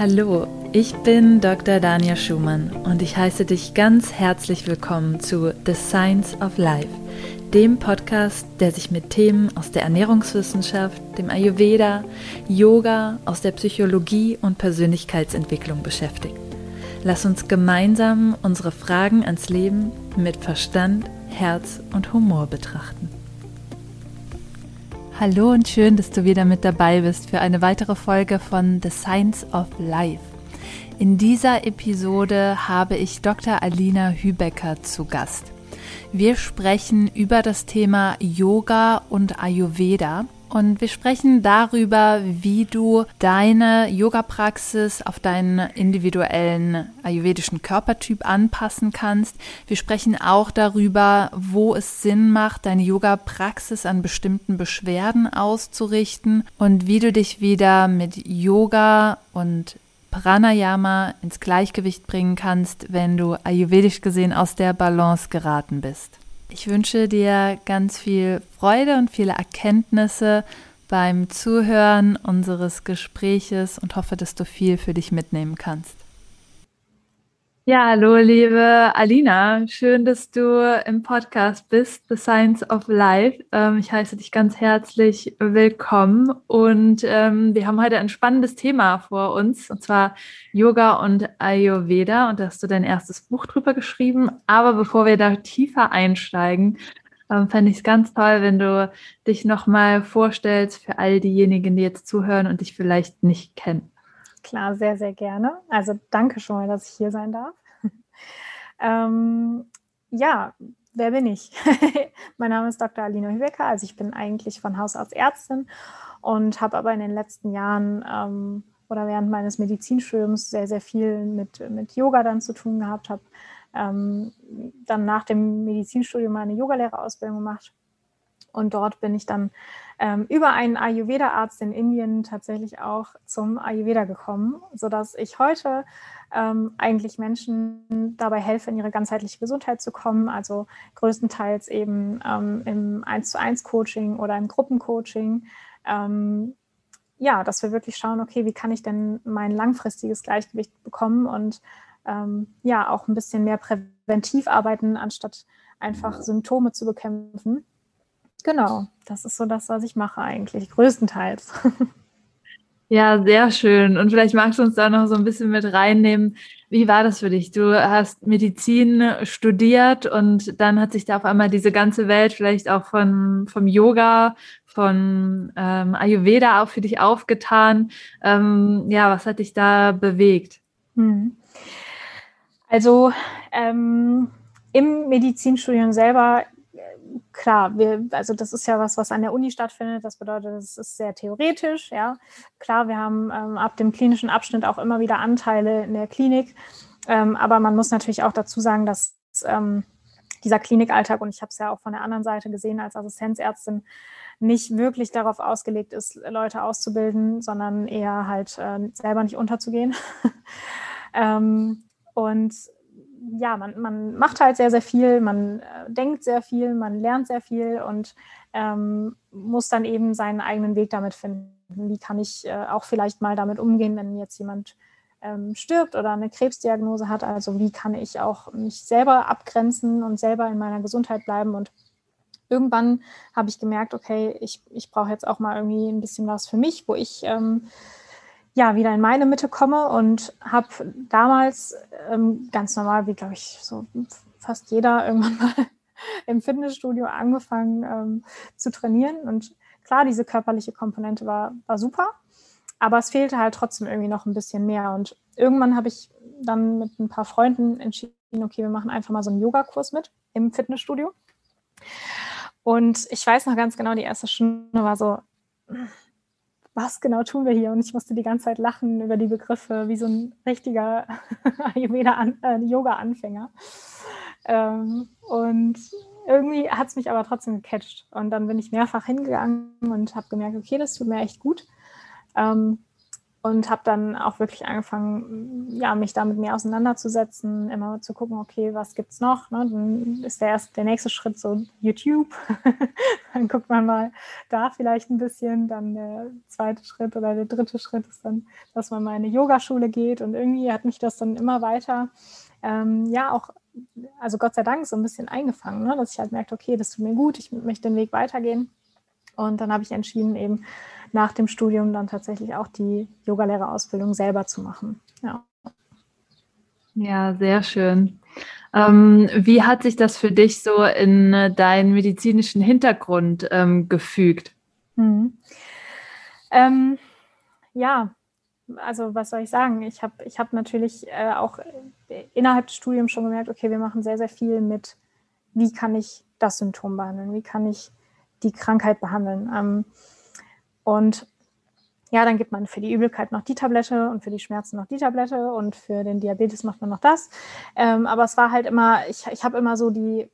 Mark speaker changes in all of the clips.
Speaker 1: Hallo, ich bin Dr. Dania Schumann und ich heiße dich ganz herzlich willkommen zu The Science of Life, dem Podcast, der sich mit Themen aus der Ernährungswissenschaft, dem Ayurveda, Yoga, aus der Psychologie und Persönlichkeitsentwicklung beschäftigt. Lass uns gemeinsam unsere Fragen ans Leben mit Verstand, Herz und Humor betrachten. Hallo und schön, dass du wieder mit dabei bist für eine weitere Folge von The Science of Life. In dieser Episode habe ich Dr. Alina Hübecker zu Gast. Wir sprechen über das Thema Yoga und Ayurveda und wir sprechen darüber, wie du deine Yoga-Praxis auf deinen individuellen ayurvedischen Körpertyp anpassen kannst. Wir sprechen auch darüber, wo es Sinn macht, deine Yoga-Praxis an bestimmten Beschwerden auszurichten und wie du dich wieder mit Yoga und Pranayama ins Gleichgewicht bringen kannst, wenn du ayurvedisch gesehen aus der Balance geraten bist. Ich wünsche dir ganz viel Freude und viele Erkenntnisse beim Zuhören unseres Gespräches und hoffe, dass du viel für dich mitnehmen kannst. Ja, hallo, liebe Alina. Schön, dass du im Podcast bist, The Science of Life. Ähm, ich heiße dich ganz herzlich willkommen und ähm, wir haben heute ein spannendes Thema vor uns, und zwar Yoga und Ayurveda. Und da hast du dein erstes Buch drüber geschrieben. Aber bevor wir da tiefer einsteigen, ähm, fände ich es ganz toll, wenn du dich nochmal vorstellst für all diejenigen, die jetzt zuhören und dich vielleicht nicht kennen.
Speaker 2: Klar, sehr, sehr gerne. Also danke schon mal, dass ich hier sein darf. Ähm, ja, wer bin ich? mein Name ist Dr. Alina Hübecker. Also ich bin eigentlich von Haus aus Ärztin und habe aber in den letzten Jahren ähm, oder während meines Medizinstudiums sehr, sehr viel mit, mit Yoga dann zu tun gehabt, habe ähm, dann nach dem Medizinstudium eine Yogalehrerausbildung gemacht und dort bin ich dann ähm, über einen Ayurveda-Arzt in Indien tatsächlich auch zum Ayurveda gekommen, sodass ich heute ähm, eigentlich Menschen dabei helfe, in ihre ganzheitliche Gesundheit zu kommen. Also größtenteils eben ähm, im 1 zu 1 Coaching oder im Gruppencoaching. Ähm, ja, dass wir wirklich schauen, okay, wie kann ich denn mein langfristiges Gleichgewicht bekommen und ähm, ja, auch ein bisschen mehr präventiv arbeiten, anstatt einfach Symptome zu bekämpfen. Genau, das ist so das, was ich mache eigentlich, größtenteils.
Speaker 1: Ja, sehr schön. Und vielleicht magst du uns da noch so ein bisschen mit reinnehmen. Wie war das für dich? Du hast Medizin studiert und dann hat sich da auf einmal diese ganze Welt vielleicht auch von, vom Yoga, von ähm, Ayurveda auch für dich aufgetan. Ähm, ja, was hat dich da bewegt? Hm.
Speaker 2: Also ähm, im Medizinstudium selber klar, wir, also das ist ja was, was an der Uni stattfindet. Das bedeutet, es ist sehr theoretisch, ja. Klar, wir haben ähm, ab dem klinischen Abschnitt auch immer wieder Anteile in der Klinik. Ähm, aber man muss natürlich auch dazu sagen, dass ähm, dieser Klinikalltag, und ich habe es ja auch von der anderen Seite gesehen als Assistenzärztin, nicht wirklich darauf ausgelegt ist, Leute auszubilden, sondern eher halt äh, selber nicht unterzugehen. ähm, und ja, man, man macht halt sehr, sehr viel, man äh, denkt sehr viel, man lernt sehr viel und ähm, muss dann eben seinen eigenen Weg damit finden. Wie kann ich äh, auch vielleicht mal damit umgehen, wenn jetzt jemand ähm, stirbt oder eine Krebsdiagnose hat? Also wie kann ich auch mich selber abgrenzen und selber in meiner Gesundheit bleiben? Und irgendwann habe ich gemerkt, okay, ich, ich brauche jetzt auch mal irgendwie ein bisschen was für mich, wo ich ähm, ja, wieder in meine Mitte komme und habe damals ähm, ganz normal, wie glaube ich, so fast jeder irgendwann mal im Fitnessstudio angefangen ähm, zu trainieren. Und klar, diese körperliche Komponente war, war super, aber es fehlte halt trotzdem irgendwie noch ein bisschen mehr. Und irgendwann habe ich dann mit ein paar Freunden entschieden, okay, wir machen einfach mal so einen Yogakurs mit im Fitnessstudio. Und ich weiß noch ganz genau, die erste Stunde war so, was genau tun wir hier? Und ich musste die ganze Zeit lachen über die Begriffe, wie so ein richtiger. Äh, ähm, und irgendwie hat es mich aber trotzdem gecatcht. Und dann bin ich mehrfach hingegangen und habe gemerkt, okay, das tut mir echt gut. Ähm, und habe dann auch wirklich angefangen, ja, mich da mit mir auseinanderzusetzen, immer zu gucken, okay, was gibt es noch? Ne? Dann ist der erste, der nächste Schritt so YouTube. dann guckt man mal da vielleicht ein bisschen. Dann der zweite Schritt oder der dritte Schritt ist dann, dass man mal in eine Yogaschule geht. Und irgendwie hat mich das dann immer weiter, ähm, ja, auch, also Gott sei Dank so ein bisschen eingefangen, ne? dass ich halt merkte, okay, das tut mir gut, ich möchte den Weg weitergehen. Und dann habe ich entschieden, eben nach dem Studium dann tatsächlich auch die Yogalehrerausbildung selber zu machen. Ja.
Speaker 1: Ja, sehr schön. Ähm, wie hat sich das für dich so in äh, deinen medizinischen Hintergrund ähm, gefügt? Mhm.
Speaker 2: Ähm, ja, also was soll ich sagen? Ich habe ich hab natürlich äh, auch innerhalb des Studiums schon gemerkt, okay, wir machen sehr, sehr viel mit, wie kann ich das Symptom behandeln, wie kann ich die Krankheit behandeln. Und ja, dann gibt man für die Übelkeit noch die Tablette und für die Schmerzen noch die Tablette und für den Diabetes macht man noch das. Ähm, aber es war halt immer, ich, ich habe immer so die,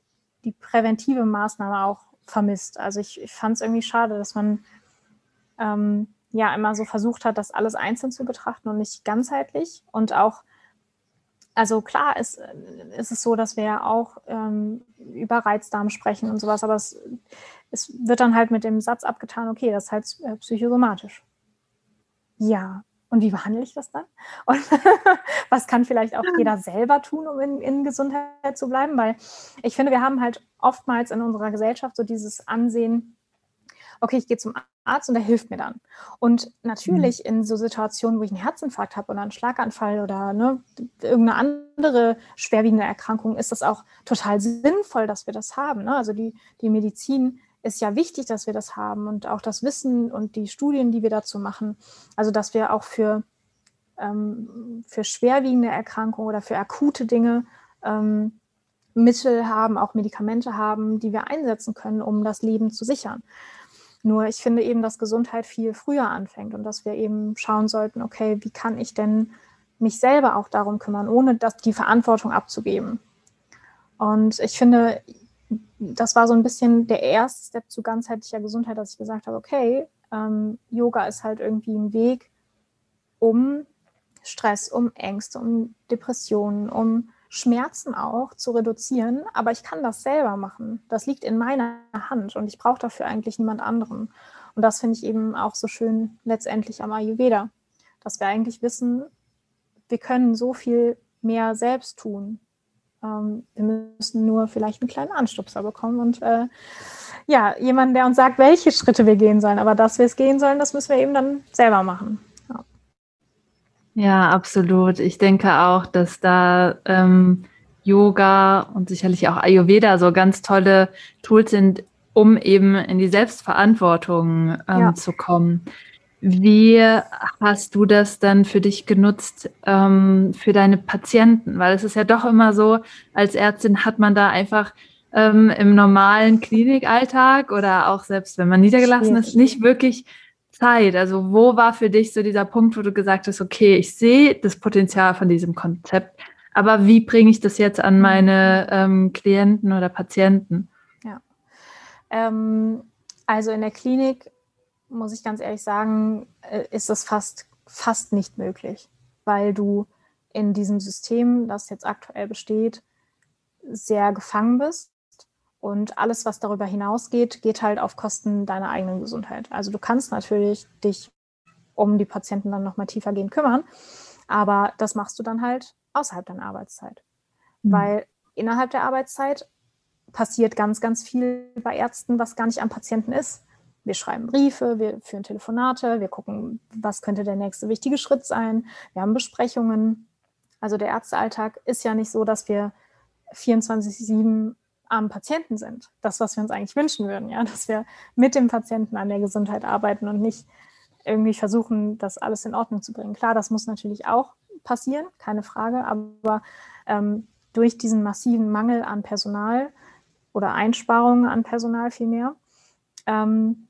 Speaker 2: die präventive Maßnahme auch vermisst. Also ich, ich fand es irgendwie schade, dass man ähm, ja immer so versucht hat, das alles einzeln zu betrachten und nicht ganzheitlich. Und auch, also klar ist, ist es so, dass wir ja auch ähm, über Reizdarm sprechen und sowas, aber es es wird dann halt mit dem Satz abgetan, okay, das ist halt äh, psychosomatisch. Ja, und wie behandle ich das dann? Und was kann vielleicht auch jeder selber tun, um in, in, Gesundheit zu bleiben? Weil ich finde, wir haben halt oftmals in unserer Gesellschaft so dieses Ansehen, okay, ich gehe zum Arzt und der hilft mir dann. Und natürlich mhm. in so Situationen, wo ich einen Herzinfarkt habe oder einen Schlaganfall oder ne, irgendeine andere schwerwiegende Erkrankung, ist das auch total sinnvoll, dass wir das haben. Ne? Also die, die Medizin ist ja wichtig, dass wir das haben und auch das Wissen und die Studien, die wir dazu machen. Also dass wir auch für, ähm, für schwerwiegende Erkrankungen oder für akute Dinge ähm, Mittel haben, auch Medikamente haben, die wir einsetzen können, um das Leben zu sichern. Nur ich finde eben, dass Gesundheit viel früher anfängt und dass wir eben schauen sollten, okay, wie kann ich denn mich selber auch darum kümmern, ohne das, die Verantwortung abzugeben. Und ich finde, das war so ein bisschen der erste Step zu ganzheitlicher Gesundheit, dass ich gesagt habe, okay, ähm, Yoga ist halt irgendwie ein Weg, um Stress, um Ängste, um Depressionen, um Schmerzen auch zu reduzieren. Aber ich kann das selber machen. Das liegt in meiner Hand und ich brauche dafür eigentlich niemand anderen. Und das finde ich eben auch so schön letztendlich am Ayurveda, dass wir eigentlich wissen, wir können so viel mehr selbst tun. Ähm, wir müssen nur vielleicht einen kleinen Anstupser bekommen und äh, ja, jemanden, der uns sagt, welche Schritte wir gehen sollen. Aber dass wir es gehen sollen, das müssen wir eben dann selber machen.
Speaker 1: Ja, absolut. Ich denke auch, dass da ähm, Yoga und sicherlich auch Ayurveda so ganz tolle Tools sind, um eben in die Selbstverantwortung ähm, ja. zu kommen. Wie hast du das dann für dich genutzt ähm, für deine Patienten? Weil es ist ja doch immer so, als Ärztin hat man da einfach ähm, im normalen Klinikalltag oder auch selbst wenn man niedergelassen ist, nicht wirklich Zeit. Also wo war für dich so dieser Punkt, wo du gesagt hast, okay, ich sehe das Potenzial von diesem Konzept, aber wie bringe ich das jetzt an meine ähm, Klienten oder Patienten?
Speaker 2: Ja. Ähm, also in der Klinik muss ich ganz ehrlich sagen, äh, ist das fast, fast nicht möglich, weil du in diesem System, das jetzt aktuell besteht, sehr gefangen bist. Und alles, was darüber hinausgeht, geht halt auf Kosten deiner eigenen Gesundheit. Also du kannst natürlich dich um die Patienten dann nochmal tiefer gehen kümmern, aber das machst du dann halt außerhalb deiner Arbeitszeit. Mhm. Weil innerhalb der Arbeitszeit passiert ganz, ganz viel bei Ärzten, was gar nicht am Patienten ist. Wir schreiben Briefe, wir führen Telefonate, wir gucken, was könnte der nächste wichtige Schritt sein. Wir haben Besprechungen. Also der Ärztealltag ist ja nicht so, dass wir 24-7 am Patienten sind. Das, was wir uns eigentlich wünschen würden, ja, dass wir mit dem Patienten an der Gesundheit arbeiten und nicht irgendwie versuchen, das alles in Ordnung zu bringen. Klar, das muss natürlich auch passieren, keine Frage, aber ähm, durch diesen massiven Mangel an Personal oder Einsparungen an Personal vielmehr, ähm,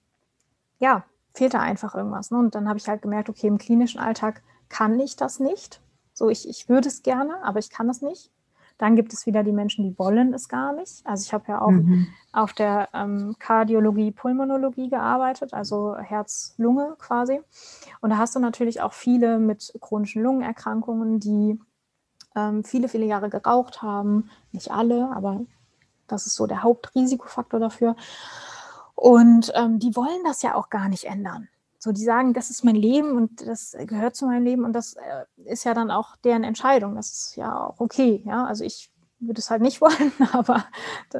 Speaker 2: ja, fehlt da einfach irgendwas. Ne? Und dann habe ich halt gemerkt, okay, im klinischen Alltag kann ich das nicht. So, ich, ich würde es gerne, aber ich kann es nicht. Dann gibt es wieder die Menschen, die wollen es gar nicht. Also ich habe ja auch mhm. auf der ähm, Kardiologie, Pulmonologie gearbeitet, also Herz-Lunge quasi. Und da hast du natürlich auch viele mit chronischen Lungenerkrankungen, die ähm, viele, viele Jahre geraucht haben. Nicht alle, aber das ist so der Hauptrisikofaktor dafür. Und ähm, die wollen das ja auch gar nicht ändern. So, die sagen, das ist mein Leben und das gehört zu meinem Leben und das äh, ist ja dann auch deren Entscheidung. Das ist ja auch okay. Ja, also ich würde es halt nicht wollen, aber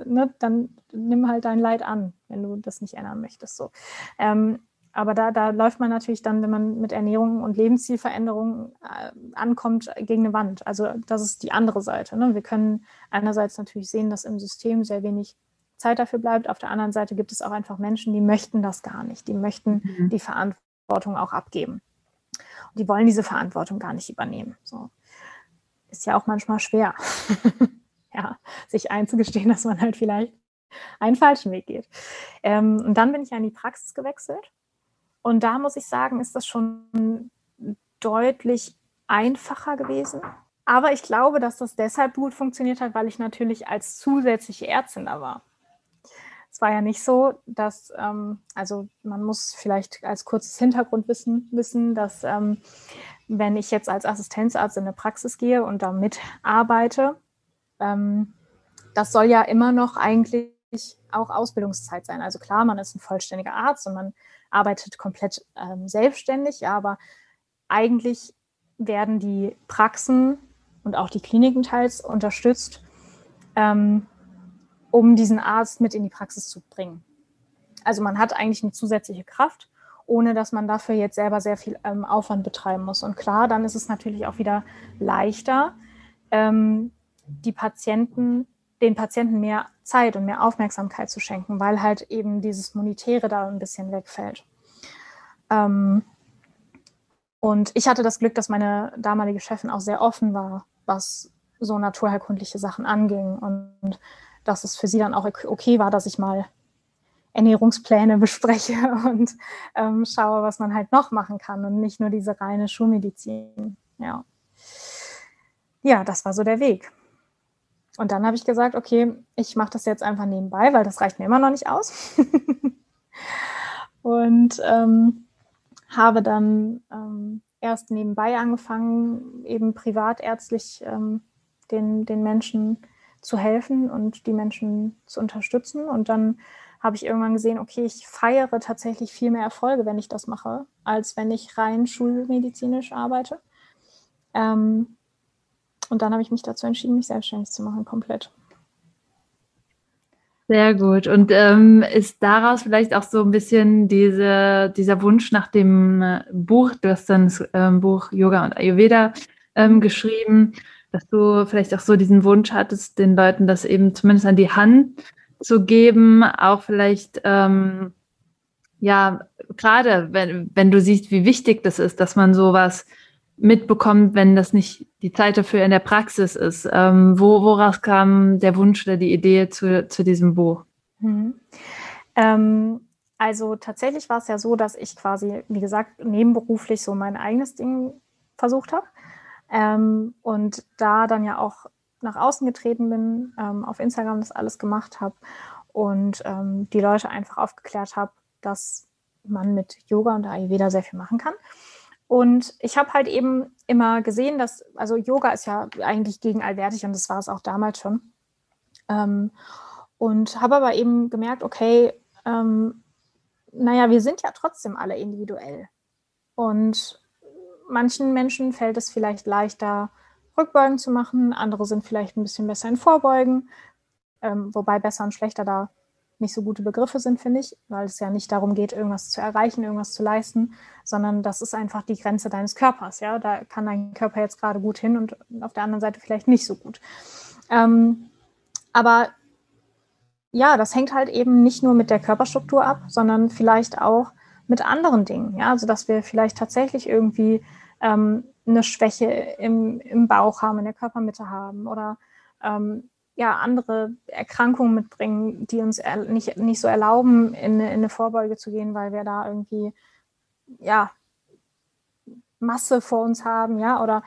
Speaker 2: ne, dann nimm halt dein Leid an, wenn du das nicht ändern möchtest. So. Ähm, aber da, da läuft man natürlich dann, wenn man mit Ernährung und Lebenszielveränderung äh, ankommt, gegen eine Wand. Also das ist die andere Seite. Ne? Wir können einerseits natürlich sehen, dass im System sehr wenig Zeit dafür bleibt. Auf der anderen Seite gibt es auch einfach Menschen, die möchten das gar nicht. Die möchten mhm. die Verantwortung auch abgeben. Und die wollen diese Verantwortung gar nicht übernehmen. So. Ist ja auch manchmal schwer, ja, sich einzugestehen, dass man halt vielleicht einen falschen Weg geht. Ähm, und dann bin ich ja in die Praxis gewechselt. Und da muss ich sagen, ist das schon deutlich einfacher gewesen. Aber ich glaube, dass das deshalb gut funktioniert hat, weil ich natürlich als zusätzliche Ärztin da war. Es war ja nicht so, dass, ähm, also man muss vielleicht als kurzes Hintergrundwissen wissen, dass ähm, wenn ich jetzt als Assistenzarzt in eine Praxis gehe und da mitarbeite, ähm, das soll ja immer noch eigentlich auch Ausbildungszeit sein. Also klar, man ist ein vollständiger Arzt und man arbeitet komplett ähm, selbstständig, ja, aber eigentlich werden die Praxen und auch die Kliniken teils unterstützt, ähm, um diesen Arzt mit in die Praxis zu bringen. Also man hat eigentlich eine zusätzliche Kraft, ohne dass man dafür jetzt selber sehr viel ähm, Aufwand betreiben muss. Und klar, dann ist es natürlich auch wieder leichter, ähm, die Patienten, den Patienten mehr Zeit und mehr Aufmerksamkeit zu schenken, weil halt eben dieses Monetäre da ein bisschen wegfällt. Ähm, und ich hatte das Glück, dass meine damalige Chefin auch sehr offen war, was so naturheilkundliche Sachen anging. Und dass es für sie dann auch okay war, dass ich mal Ernährungspläne bespreche und ähm, schaue, was man halt noch machen kann und nicht nur diese reine Schulmedizin. Ja. ja, das war so der Weg. Und dann habe ich gesagt, okay, ich mache das jetzt einfach nebenbei, weil das reicht mir immer noch nicht aus. und ähm, habe dann ähm, erst nebenbei angefangen, eben privatärztlich ähm, den, den Menschen zu helfen und die Menschen zu unterstützen. Und dann habe ich irgendwann gesehen, okay, ich feiere tatsächlich viel mehr Erfolge, wenn ich das mache, als wenn ich rein schulmedizinisch arbeite. Ähm, und dann habe ich mich dazu entschieden, mich selbstständig zu machen, komplett.
Speaker 1: Sehr gut. Und ähm, ist daraus vielleicht auch so ein bisschen diese, dieser Wunsch nach dem äh, Buch, du hast dann das ähm, Buch Yoga und Ayurveda ähm, geschrieben, dass du vielleicht auch so diesen Wunsch hattest, den Leuten das eben zumindest an die Hand zu geben, auch vielleicht, ähm, ja, gerade wenn, wenn du siehst, wie wichtig das ist, dass man sowas mitbekommt, wenn das nicht die Zeit dafür in der Praxis ist. Ähm, wo, woraus kam der Wunsch oder die Idee zu, zu diesem Buch? Mhm.
Speaker 2: Ähm, also tatsächlich war es ja so, dass ich quasi, wie gesagt, nebenberuflich so mein eigenes Ding versucht habe. Ähm, und da dann ja auch nach außen getreten bin, ähm, auf Instagram das alles gemacht habe und ähm, die Leute einfach aufgeklärt habe, dass man mit Yoga und Ayurveda sehr viel machen kann. Und ich habe halt eben immer gesehen, dass, also Yoga ist ja eigentlich gegen allwertig und das war es auch damals schon. Ähm, und habe aber eben gemerkt, okay, ähm, naja, wir sind ja trotzdem alle individuell. Und manchen Menschen fällt es vielleicht leichter, Rückbeugen zu machen, andere sind vielleicht ein bisschen besser in Vorbeugen, ähm, wobei besser und schlechter da nicht so gute Begriffe sind, finde ich, weil es ja nicht darum geht, irgendwas zu erreichen, irgendwas zu leisten, sondern das ist einfach die Grenze deines Körpers. Ja, da kann dein Körper jetzt gerade gut hin und auf der anderen Seite vielleicht nicht so gut. Ähm, aber ja, das hängt halt eben nicht nur mit der Körperstruktur ab, sondern vielleicht auch mit anderen Dingen. Ja, also dass wir vielleicht tatsächlich irgendwie ähm, eine Schwäche im, im Bauch haben, in der Körpermitte haben oder ähm, ja, andere Erkrankungen mitbringen, die uns nicht, nicht so erlauben, in eine, in eine Vorbeuge zu gehen, weil wir da irgendwie ja, Masse vor uns haben, ja, oder,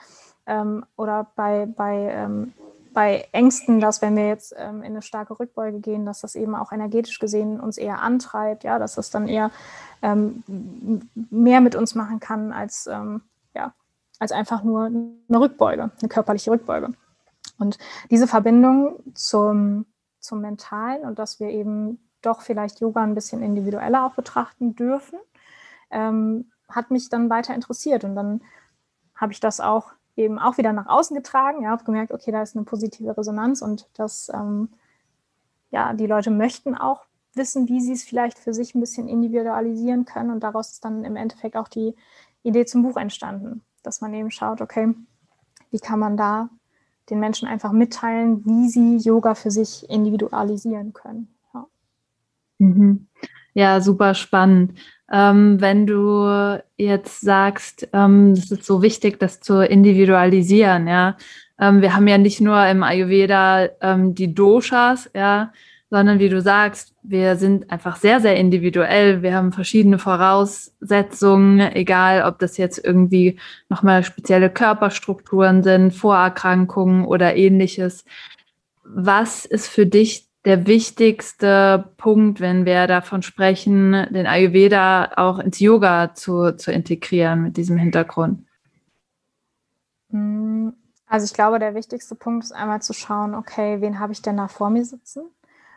Speaker 2: ähm, oder bei, bei ähm, bei Ängsten, dass wenn wir jetzt ähm, in eine starke Rückbeuge gehen, dass das eben auch energetisch gesehen uns eher antreibt, ja, dass das dann eher ähm, mehr mit uns machen kann als, ähm, ja, als einfach nur eine Rückbeuge, eine körperliche Rückbeuge. Und diese Verbindung zum, zum Mentalen und dass wir eben doch vielleicht Yoga ein bisschen individueller auch betrachten dürfen, ähm, hat mich dann weiter interessiert. Und dann habe ich das auch eben auch wieder nach außen getragen. Ja, habe gemerkt, okay, da ist eine positive Resonanz und dass ähm, ja, die Leute möchten auch wissen, wie sie es vielleicht für sich ein bisschen individualisieren können. Und daraus ist dann im Endeffekt auch die Idee zum Buch entstanden, dass man eben schaut, okay, wie kann man da den Menschen einfach mitteilen, wie sie Yoga für sich individualisieren können. Ja,
Speaker 1: mhm. ja super spannend. Ähm, wenn du jetzt sagst, ähm, es ist so wichtig, das zu individualisieren, ja. Ähm, wir haben ja nicht nur im Ayurveda ähm, die Doshas, ja, sondern wie du sagst, wir sind einfach sehr, sehr individuell. Wir haben verschiedene Voraussetzungen, egal ob das jetzt irgendwie nochmal spezielle Körperstrukturen sind, Vorerkrankungen oder ähnliches. Was ist für dich der wichtigste Punkt, wenn wir davon sprechen, den Ayurveda auch ins Yoga zu, zu integrieren mit diesem Hintergrund?
Speaker 2: Mm, also ich glaube, der wichtigste Punkt ist einmal zu schauen, okay, wen habe ich denn da vor mir sitzen?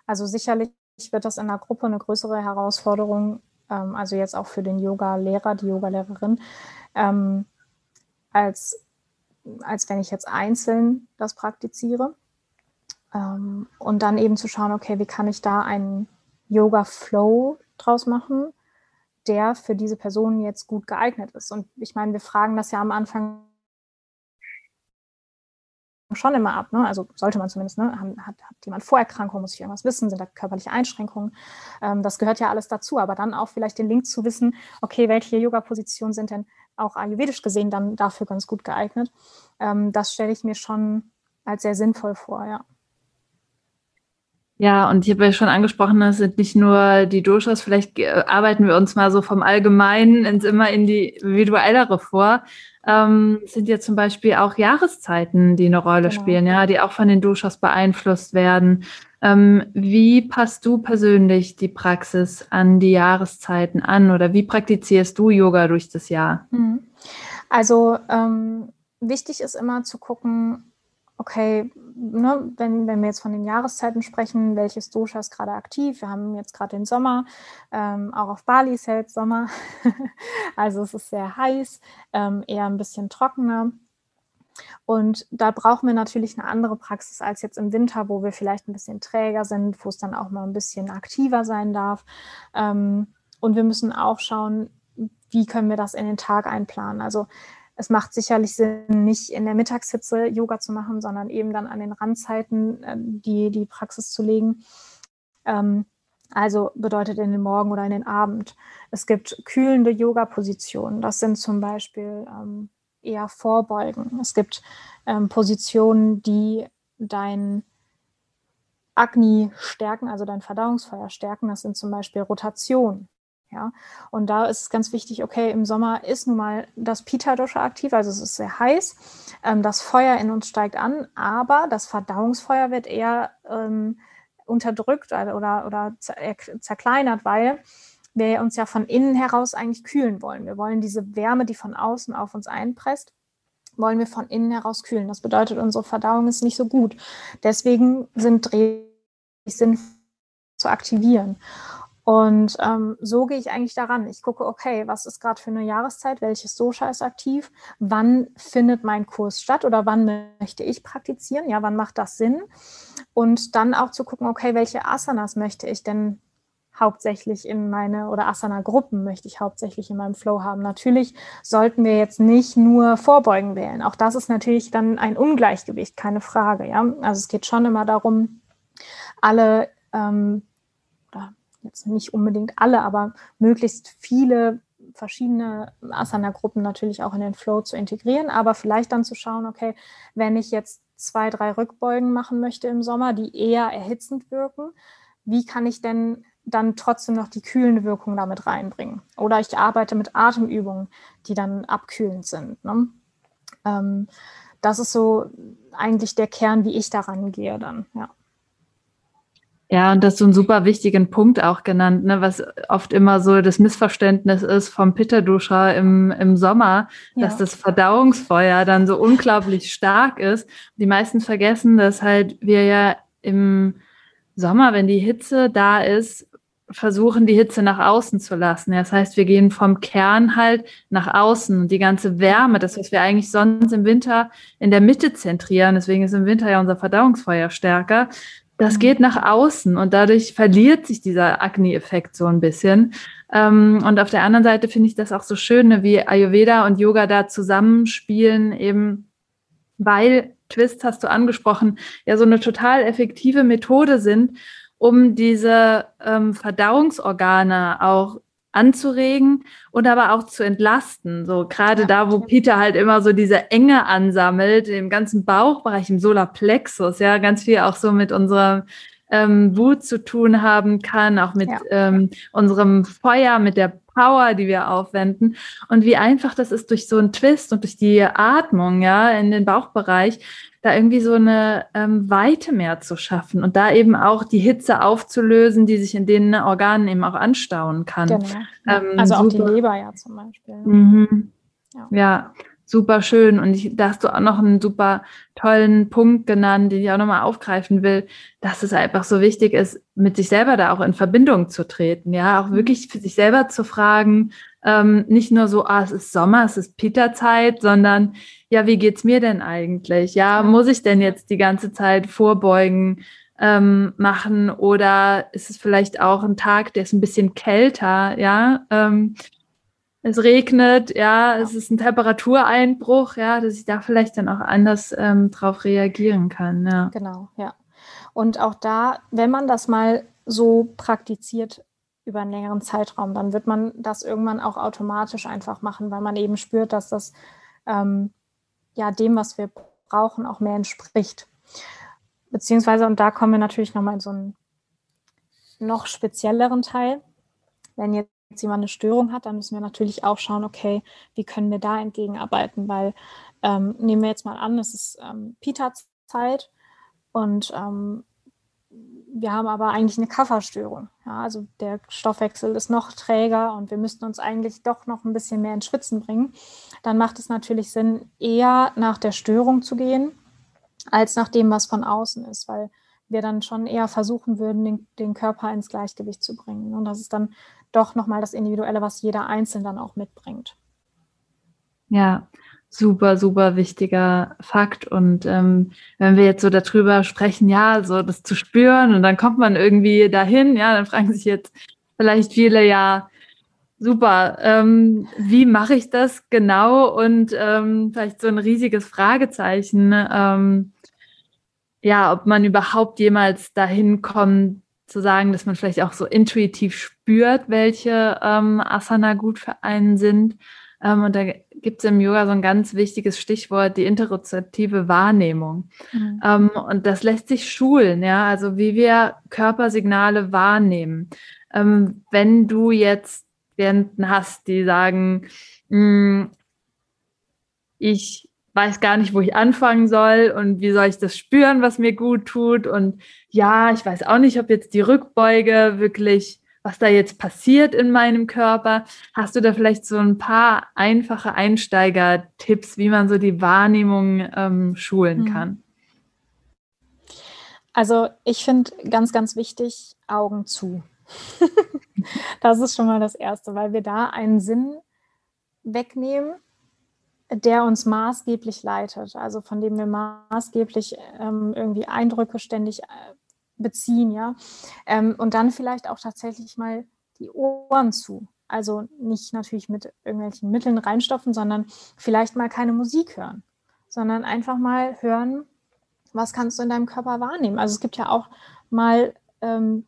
Speaker 2: Also sicherlich wird das in der Gruppe eine größere Herausforderung, ähm, also jetzt auch für den Yoga-Lehrer, die Yoga-Lehrerin, ähm, als, als wenn ich jetzt einzeln das praktiziere. Ähm, und dann eben zu schauen, okay, wie kann ich da einen Yoga-Flow draus machen, der für diese Person jetzt gut geeignet ist. Und ich meine, wir fragen das ja am Anfang schon immer ab. Ne? Also sollte man zumindest, ne? hat, hat jemand Vorerkrankungen, muss ich irgendwas wissen, sind da körperliche Einschränkungen? Ähm, das gehört ja alles dazu. Aber dann auch vielleicht den Link zu wissen, okay, welche Yoga-Positionen sind denn auch ayurvedisch gesehen dann dafür ganz gut geeignet? Ähm, das stelle ich mir schon als sehr sinnvoll vor, ja.
Speaker 1: Ja, und ich habe ja schon angesprochen, das sind nicht nur die Doshas, vielleicht äh, arbeiten wir uns mal so vom Allgemeinen ins immer individuellere vor. Ähm, sind ja zum Beispiel auch Jahreszeiten, die eine Rolle genau. spielen, ja, die auch von den Doshas beeinflusst werden. Ähm, wie passt du persönlich die Praxis an die Jahreszeiten an oder wie praktizierst du Yoga durch das Jahr? Mhm.
Speaker 2: Also ähm, wichtig ist immer zu gucken, okay, ne, wenn, wenn wir jetzt von den Jahreszeiten sprechen, welches Dosha ist gerade aktiv? Wir haben jetzt gerade den Sommer, ähm, auch auf Bali ist jetzt Sommer, also es ist sehr heiß, ähm, eher ein bisschen trockener. Und da brauchen wir natürlich eine andere Praxis als jetzt im Winter, wo wir vielleicht ein bisschen träger sind, wo es dann auch mal ein bisschen aktiver sein darf. Ähm, und wir müssen auch schauen, wie können wir das in den Tag einplanen. Also es macht sicherlich Sinn, nicht in der Mittagshitze Yoga zu machen, sondern eben dann an den Randzeiten äh, die, die Praxis zu legen. Ähm, also bedeutet in den Morgen oder in den Abend. Es gibt kühlende Yoga-Positionen. Das sind zum Beispiel ähm, eher Vorbeugen. Es gibt ähm, Positionen, die dein Agni stärken, also dein Verdauungsfeuer stärken. Das sind zum Beispiel Rotationen. Ja, und da ist es ganz wichtig, okay, im Sommer ist nun mal das Pita-Dosha aktiv, also es ist sehr heiß. Ähm, das Feuer in uns steigt an, aber das Verdauungsfeuer wird eher ähm, unterdrückt oder, oder zerkleinert, weil wir uns ja von innen heraus eigentlich kühlen wollen. Wir wollen diese Wärme, die von außen auf uns einpresst, wollen wir von innen heraus kühlen. Das bedeutet, unsere Verdauung ist nicht so gut. Deswegen sind Dreh sinnvoll zu aktivieren. Und ähm, so gehe ich eigentlich daran. Ich gucke, okay, was ist gerade für eine Jahreszeit, welches Dosha ist aktiv, wann findet mein Kurs statt oder wann möchte ich praktizieren, ja, wann macht das Sinn? Und dann auch zu gucken, okay, welche Asanas möchte ich denn hauptsächlich in meine oder Asana-Gruppen möchte ich hauptsächlich in meinem Flow haben. Natürlich sollten wir jetzt nicht nur Vorbeugen wählen. Auch das ist natürlich dann ein Ungleichgewicht, keine Frage. Ja, also es geht schon immer darum, alle ähm, jetzt nicht unbedingt alle, aber möglichst viele verschiedene Asana-Gruppen natürlich auch in den Flow zu integrieren, aber vielleicht dann zu schauen, okay, wenn ich jetzt zwei, drei Rückbeugen machen möchte im Sommer, die eher erhitzend wirken, wie kann ich denn dann trotzdem noch die kühlende Wirkung damit reinbringen? Oder ich arbeite mit Atemübungen, die dann abkühlend sind. Ne? Ähm, das ist so eigentlich der Kern, wie ich daran gehe dann, ja.
Speaker 1: Ja, und das ist so ein super wichtigen Punkt auch genannt, ne, was oft immer so das Missverständnis ist vom Pitterduscher im, im Sommer, ja. dass das Verdauungsfeuer dann so unglaublich stark ist. Die meisten vergessen, dass halt wir ja im Sommer, wenn die Hitze da ist, versuchen, die Hitze nach außen zu lassen. Das heißt, wir gehen vom Kern halt nach außen und die ganze Wärme, das, was wir eigentlich sonst im Winter in der Mitte zentrieren, deswegen ist im Winter ja unser Verdauungsfeuer stärker, das mhm. geht nach außen und dadurch verliert sich dieser Agni-Effekt so ein bisschen. Ähm, und auf der anderen Seite finde ich das auch so schön, ne, wie Ayurveda und Yoga da zusammenspielen, eben weil Twist hast du angesprochen, ja so eine total effektive Methode sind, um diese ähm, Verdauungsorgane auch anzuregen und aber auch zu entlasten. So gerade ja. da, wo Peter halt immer so diese Enge ansammelt, im ganzen Bauchbereich, im Solarplexus, ja, ganz viel auch so mit unserer ähm, Wut zu tun haben kann, auch mit ja. ähm, unserem Feuer, mit der Power, die wir aufwenden und wie einfach das ist durch so einen Twist und durch die Atmung, ja, in den Bauchbereich, da irgendwie so eine ähm, Weite mehr zu schaffen und da eben auch die Hitze aufzulösen, die sich in den Organen eben auch anstauen kann. Genau.
Speaker 2: Ähm, also auch super. die Leber ja zum Beispiel.
Speaker 1: Mhm. Ja. ja. Super schön. Und ich, da hast du auch noch einen super tollen Punkt genannt, den ich auch nochmal aufgreifen will, dass es einfach so wichtig ist, mit sich selber da auch in Verbindung zu treten. Ja, auch mhm. wirklich für sich selber zu fragen, ähm, nicht nur so, ah, es ist Sommer, es ist Peterzeit, sondern ja, wie geht's mir denn eigentlich? Ja, muss ich denn jetzt die ganze Zeit vorbeugen ähm, machen oder ist es vielleicht auch ein Tag, der ist ein bisschen kälter, ja? Ähm, es regnet, ja, es ist ein Temperatureinbruch, ja, dass ich da vielleicht dann auch anders ähm, drauf reagieren kann. Ja.
Speaker 2: Genau, ja. Und auch da, wenn man das mal so praktiziert über einen längeren Zeitraum, dann wird man das irgendwann auch automatisch einfach machen, weil man eben spürt, dass das ähm, ja dem, was wir brauchen, auch mehr entspricht. Beziehungsweise, und da kommen wir natürlich nochmal in so einen noch spezielleren Teil. Wenn jetzt jemand eine Störung hat, dann müssen wir natürlich auch schauen, okay, wie können wir da entgegenarbeiten, weil ähm, nehmen wir jetzt mal an, es ist ähm, Pita-Zeit und ähm, wir haben aber eigentlich eine Kafferstörung. Ja, also der Stoffwechsel ist noch träger und wir müssten uns eigentlich doch noch ein bisschen mehr ins Schwitzen bringen. Dann macht es natürlich Sinn, eher nach der Störung zu gehen, als nach dem, was von außen ist, weil wir dann schon eher versuchen würden, den, den Körper ins Gleichgewicht zu bringen. Und das ist dann doch nochmal das Individuelle, was jeder Einzelne dann auch mitbringt.
Speaker 1: Ja, super, super wichtiger Fakt. Und ähm, wenn wir jetzt so darüber sprechen, ja, so das zu spüren und dann kommt man irgendwie dahin, ja, dann fragen sich jetzt vielleicht viele, ja, super, ähm, wie mache ich das genau? Und ähm, vielleicht so ein riesiges Fragezeichen, ähm, ja, ob man überhaupt jemals dahin kommt, zu sagen, dass man vielleicht auch so intuitiv spürt, welche ähm, Asana gut für einen sind. Ähm, und da gibt es im Yoga so ein ganz wichtiges Stichwort, die interozeptive Wahrnehmung. Mhm. Ähm, und das lässt sich schulen, ja, also wie wir Körpersignale wahrnehmen. Ähm, wenn du jetzt Klienten hast, die sagen, hm, ich weiß gar nicht, wo ich anfangen soll und wie soll ich das spüren, was mir gut tut. Und ja, ich weiß auch nicht, ob jetzt die Rückbeuge wirklich was da jetzt passiert in meinem Körper. Hast du da vielleicht so ein paar einfache Einsteiger-Tipps, wie man so die Wahrnehmung ähm, schulen mhm. kann?
Speaker 2: Also ich finde ganz, ganz wichtig, Augen zu. das ist schon mal das Erste, weil wir da einen Sinn wegnehmen, der uns maßgeblich leitet, also von dem wir maßgeblich ähm, irgendwie Eindrücke ständig äh, beziehen, ja. Ähm, und dann vielleicht auch tatsächlich mal die Ohren zu. Also nicht natürlich mit irgendwelchen Mitteln reinstopfen, sondern vielleicht mal keine Musik hören, sondern einfach mal hören, was kannst du in deinem Körper wahrnehmen. Also es gibt ja auch mal, ähm,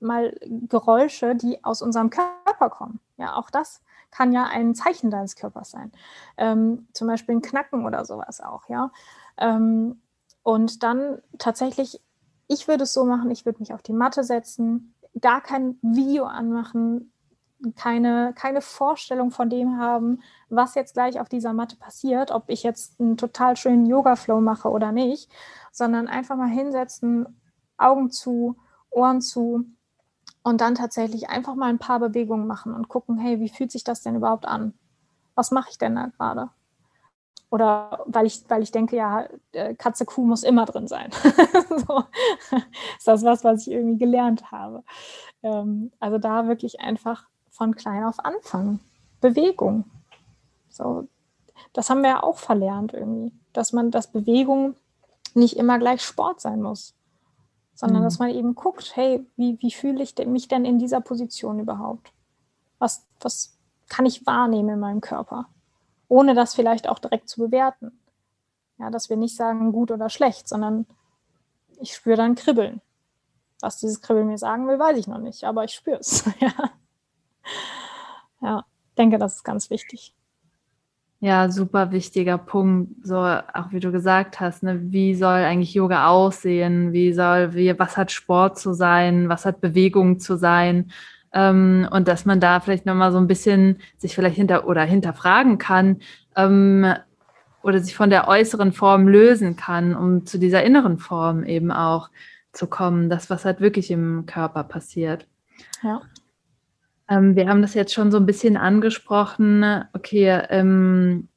Speaker 2: mal Geräusche, die aus unserem Körper kommen. Ja, auch das kann ja ein Zeichen deines Körpers sein. Ähm, zum Beispiel ein Knacken oder sowas auch, ja. Ähm, und dann tatsächlich ich würde es so machen, ich würde mich auf die Matte setzen, gar kein Video anmachen, keine, keine Vorstellung von dem haben, was jetzt gleich auf dieser Matte passiert, ob ich jetzt einen total schönen Yoga-Flow mache oder nicht, sondern einfach mal hinsetzen, Augen zu, Ohren zu und dann tatsächlich einfach mal ein paar Bewegungen machen und gucken, hey, wie fühlt sich das denn überhaupt an? Was mache ich denn da gerade? Oder weil ich, weil ich denke, ja, äh, Katze, Kuh muss immer drin sein. so. Ist das was, was ich irgendwie gelernt habe. Ähm, also da wirklich einfach von klein auf anfangen. Bewegung. So, das haben wir ja auch verlernt irgendwie, dass man, dass Bewegung nicht immer gleich Sport sein muss, sondern mhm. dass man eben guckt, hey, wie, wie fühle ich mich denn in dieser Position überhaupt? Was, was kann ich wahrnehmen in meinem Körper? Ohne das vielleicht auch direkt zu bewerten. Ja, dass wir nicht sagen gut oder schlecht, sondern ich spüre dann Kribbeln. Was dieses Kribbeln mir sagen will, weiß ich noch nicht, aber ich spüre es. ja. ja, denke, das ist ganz wichtig.
Speaker 1: Ja, super wichtiger Punkt. So, auch wie du gesagt hast, ne, wie soll eigentlich Yoga aussehen? Wie soll, wie, was hat Sport zu sein? Was hat Bewegung zu sein? Ähm, und dass man da vielleicht nochmal so ein bisschen sich vielleicht hinter oder hinterfragen kann, ähm, oder sich von der äußeren Form lösen kann, um zu dieser inneren Form eben auch zu kommen. Das, was halt wirklich im Körper passiert.
Speaker 2: Ja.
Speaker 1: Ähm, wir haben das jetzt schon so ein bisschen angesprochen. Okay, im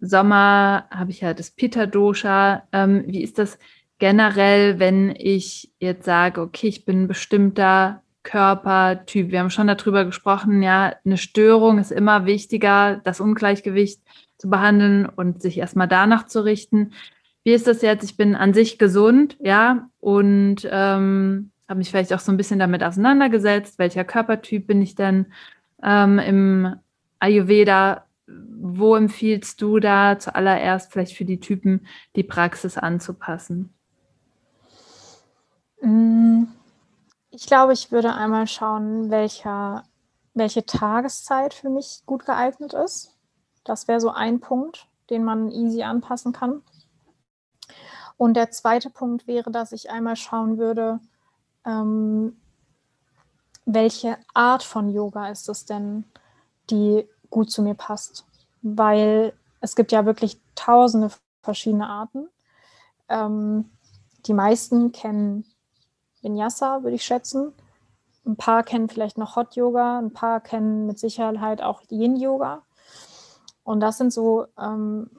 Speaker 1: Sommer habe ich ja das Pitta-Dosha. Ähm, wie ist das generell, wenn ich jetzt sage, okay, ich bin ein bestimmter Körpertyp? Wir haben schon darüber gesprochen, ja, eine Störung ist immer wichtiger, das Ungleichgewicht zu behandeln und sich erstmal danach zu richten. Wie ist das jetzt? Ich bin an sich gesund, ja, und ähm, habe mich vielleicht auch so ein bisschen damit auseinandergesetzt, welcher Körpertyp bin ich denn ähm, im Ayurveda. Wo empfiehlst du da zuallererst vielleicht für die Typen die Praxis anzupassen?
Speaker 2: Mm, ich glaube, ich würde einmal schauen, welcher, welche Tageszeit für mich gut geeignet ist. Das wäre so ein Punkt, den man easy anpassen kann. Und der zweite Punkt wäre, dass ich einmal schauen würde, ähm, welche Art von Yoga ist es denn, die gut zu mir passt. Weil es gibt ja wirklich tausende verschiedene Arten. Ähm, die meisten kennen Vinyasa, würde ich schätzen. Ein paar kennen vielleicht noch Hot Yoga, ein paar kennen mit Sicherheit auch Yin Yoga. Und das sind so, ähm,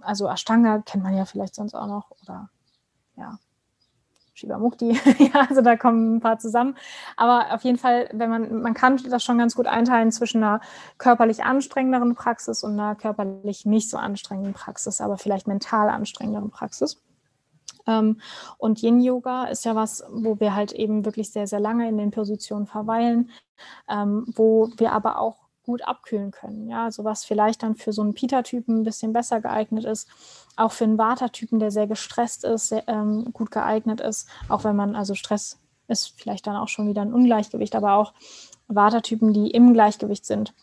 Speaker 2: also Ashtanga kennt man ja vielleicht sonst auch noch oder ja, Shivamukti, ja, also da kommen ein paar zusammen. Aber auf jeden Fall, wenn man, man kann das schon ganz gut einteilen zwischen einer körperlich anstrengenderen Praxis und einer körperlich nicht so anstrengenden Praxis, aber vielleicht mental anstrengenderen Praxis. Ähm, und Yin-Yoga ist ja was, wo wir halt eben wirklich sehr, sehr lange in den Positionen verweilen, ähm, wo wir aber auch gut abkühlen können. Ja, also was vielleicht dann für so einen Pita-Typen ein bisschen besser geeignet ist, auch für einen Vata-Typen, der sehr gestresst ist, sehr, ähm, gut geeignet ist, auch wenn man, also Stress ist vielleicht dann auch schon wieder ein Ungleichgewicht, aber auch Vata-Typen, die im Gleichgewicht sind,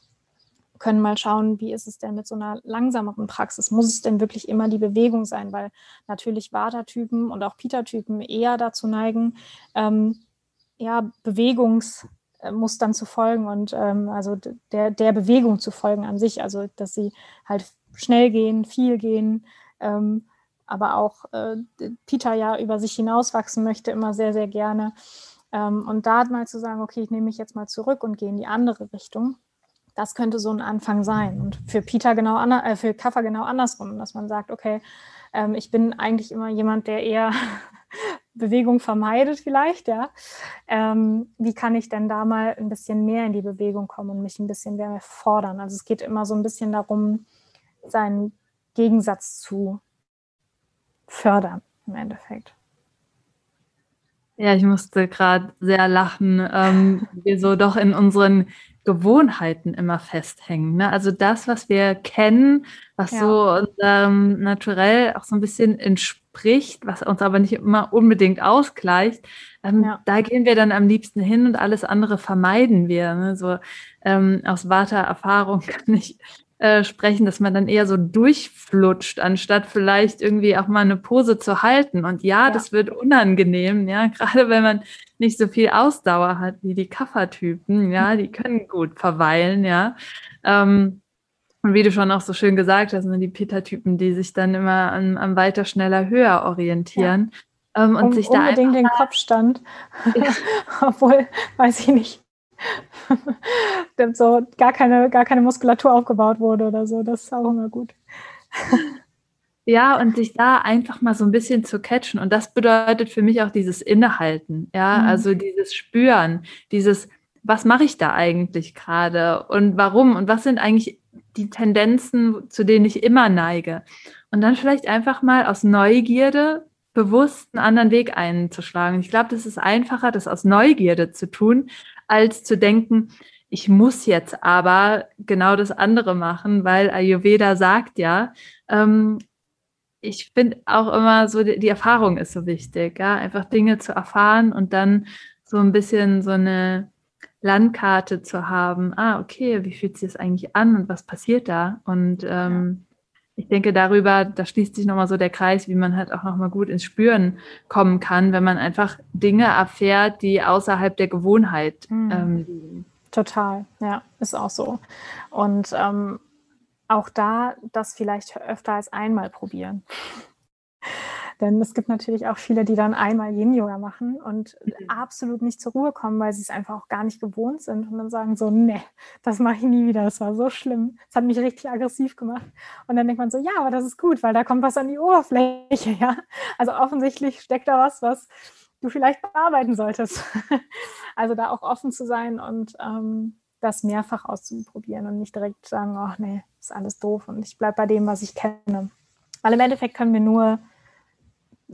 Speaker 2: können mal schauen, wie ist es denn mit so einer langsameren Praxis? Muss es denn wirklich immer die Bewegung sein? Weil natürlich Vata-Typen und auch Pita-Typen eher dazu neigen, ähm, ja, Bewegungsmustern zu folgen und ähm, also der, der Bewegung zu folgen an sich. Also, dass sie halt schnell gehen, viel gehen, ähm, aber auch äh, Peter ja über sich hinauswachsen möchte, immer sehr, sehr gerne. Ähm, und da mal zu sagen, okay, ich nehme mich jetzt mal zurück und gehe in die andere Richtung, das könnte so ein Anfang sein. Und für Peter genau äh, für Kaffer genau andersrum, dass man sagt, okay, ähm, ich bin eigentlich immer jemand, der eher Bewegung vermeidet vielleicht, ja. Ähm, wie kann ich denn da mal ein bisschen mehr in die Bewegung kommen und mich ein bisschen mehr fordern? Also es geht immer so ein bisschen darum, seinen Gegensatz zu fördern im Endeffekt.
Speaker 1: Ja, ich musste gerade sehr lachen, ähm, wir so doch in unseren Gewohnheiten immer festhängen. Ne? Also das, was wir kennen, was ja. so unserem Naturell auch so ein bisschen entspricht, was uns aber nicht immer unbedingt ausgleicht, ähm, ja. da gehen wir dann am liebsten hin und alles andere vermeiden wir. Ne? So ähm, aus Vata-Erfahrung kann ich äh, sprechen, dass man dann eher so durchflutscht, anstatt vielleicht irgendwie auch mal eine Pose zu halten. Und ja, ja. das wird unangenehm, ja, gerade wenn man nicht so viel Ausdauer hat wie die Kaffertypen, ja, die können gut verweilen, ja. Ähm, und wie du schon auch so schön gesagt hast, ne, die Peter-Typen, die sich dann immer an, an weiter, schneller, höher orientieren.
Speaker 2: Ja. Ähm, und um, sich da unbedingt den Kopfstand. Ja. Obwohl, weiß ich nicht. so gar keine, gar keine Muskulatur aufgebaut wurde oder so. Das ist auch immer gut.
Speaker 1: Ja, und sich da einfach mal so ein bisschen zu catchen. Und das bedeutet für mich auch dieses Innehalten. Ja, mhm. also dieses Spüren, dieses, was mache ich da eigentlich gerade und warum und was sind eigentlich die Tendenzen, zu denen ich immer neige. Und dann vielleicht einfach mal aus Neugierde bewusst einen anderen Weg einzuschlagen. Ich glaube, das ist einfacher, das aus Neugierde zu tun, als zu denken, ich muss jetzt aber genau das andere machen, weil Ayurveda sagt ja, ähm, ich finde auch immer so, die, die, Erfahrung ist so wichtig, ja, einfach Dinge zu erfahren und dann so ein bisschen so eine Landkarte zu haben. Ah, okay, wie fühlt sich das eigentlich an und was passiert da? Und ähm, ja. ich denke darüber, da schließt sich nochmal so der Kreis, wie man halt auch nochmal gut ins Spüren kommen kann, wenn man einfach Dinge erfährt, die außerhalb der Gewohnheit mhm. ähm, liegen.
Speaker 2: Total, ja, ist auch so. Und ähm, auch da das vielleicht öfter als einmal probieren. Denn es gibt natürlich auch viele, die dann einmal Yin-Yoga machen und mhm. absolut nicht zur Ruhe kommen, weil sie es einfach auch gar nicht gewohnt sind und dann sagen so, nee, das mache ich nie wieder, das war so schlimm, das hat mich richtig aggressiv gemacht. Und dann denkt man so, ja, aber das ist gut, weil da kommt was an die Oberfläche, ja. Also offensichtlich steckt da was, was du vielleicht bearbeiten solltest. also da auch offen zu sein und ähm, das mehrfach auszuprobieren und nicht direkt sagen, ach nee, ist alles doof und ich bleibe bei dem, was ich kenne. Weil im Endeffekt können wir nur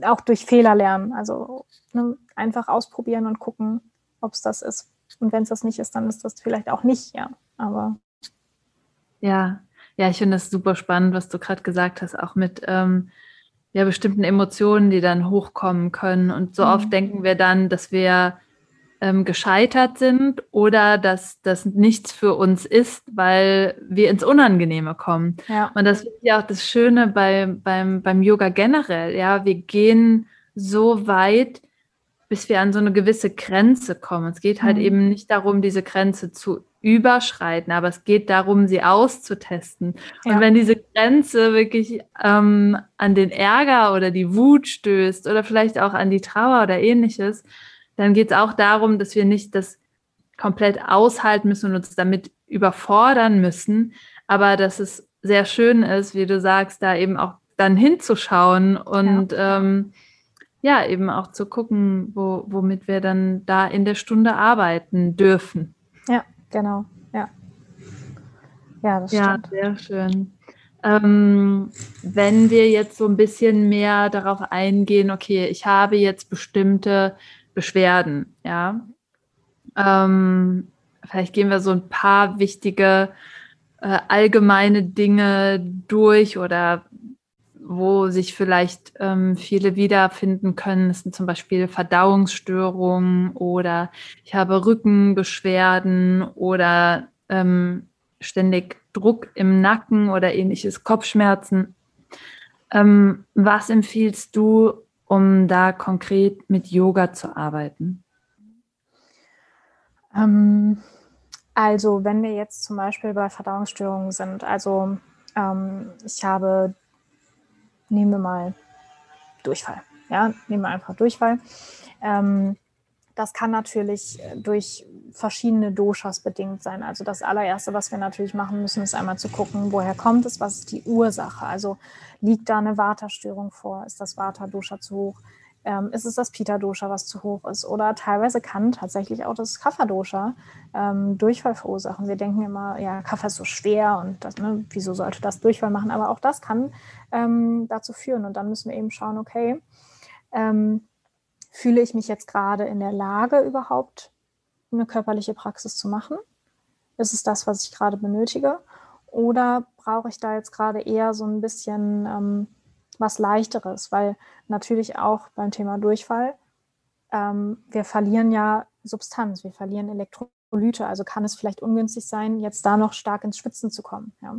Speaker 2: auch durch Fehler lernen. Also ne, einfach ausprobieren und gucken, ob es das ist. Und wenn es das nicht ist, dann ist das vielleicht auch nicht, ja. Aber.
Speaker 1: Ja, ja, ich finde das super spannend, was du gerade gesagt hast, auch mit ähm, ja, bestimmten Emotionen, die dann hochkommen können. Und so mhm. oft denken wir dann, dass wir ähm, gescheitert sind oder dass das nichts für uns ist, weil wir ins Unangenehme kommen. Ja. Und das ist ja auch das Schöne bei, beim, beim Yoga generell. Ja, wir gehen so weit, bis wir an so eine gewisse Grenze kommen. Es geht halt mhm. eben nicht darum, diese Grenze zu überschreiten, aber es geht darum, sie auszutesten. Ja. Und wenn diese Grenze wirklich ähm, an den Ärger oder die Wut stößt oder vielleicht auch an die Trauer oder ähnliches, dann geht es auch darum, dass wir nicht das komplett aushalten müssen und uns damit überfordern müssen, aber dass es sehr schön ist, wie du sagst, da eben auch dann hinzuschauen und ja, ähm, ja eben auch zu gucken, wo, womit wir dann da in der Stunde arbeiten dürfen.
Speaker 2: Ja, genau, ja.
Speaker 1: Ja, das ja, stimmt. sehr schön. Ähm, wenn wir jetzt so ein bisschen mehr darauf eingehen, okay, ich habe jetzt bestimmte Beschwerden, ja. Ähm, vielleicht gehen wir so ein paar wichtige äh, allgemeine Dinge durch oder wo sich vielleicht ähm, viele wiederfinden können. Das sind zum Beispiel Verdauungsstörungen oder ich habe Rückenbeschwerden oder ähm, ständig Druck im Nacken oder ähnliches, Kopfschmerzen. Ähm, was empfiehlst du, um da konkret mit Yoga zu arbeiten?
Speaker 2: Ähm, also wenn wir jetzt zum Beispiel bei Verdauungsstörungen sind, also ähm, ich habe, nehmen wir mal Durchfall, ja, nehmen wir einfach Durchfall. Ähm, das kann natürlich äh, durch verschiedene Doshas bedingt sein. Also das allererste, was wir natürlich machen müssen, ist einmal zu gucken, woher kommt es, was ist die Ursache. Also liegt da eine Vata-Störung vor? Ist das Vata-Dosha zu hoch? Ähm, ist es das Pita-Dosha, was zu hoch ist? Oder teilweise kann tatsächlich auch das Kapha-Dosha ähm, Durchfall verursachen. Wir denken immer, ja, Kapha ist so schwer und das, ne, wieso sollte das Durchfall machen? Aber auch das kann ähm, dazu führen. Und dann müssen wir eben schauen, okay, ähm, fühle ich mich jetzt gerade in der Lage, überhaupt eine körperliche Praxis zu machen? Ist es das, was ich gerade benötige? Oder brauche ich da jetzt gerade eher so ein bisschen ähm, was Leichteres? Weil natürlich auch beim Thema Durchfall, ähm, wir verlieren ja Substanz, wir verlieren Elektrolyte. Also kann es vielleicht ungünstig sein, jetzt da noch stark ins Schwitzen zu kommen. Ja.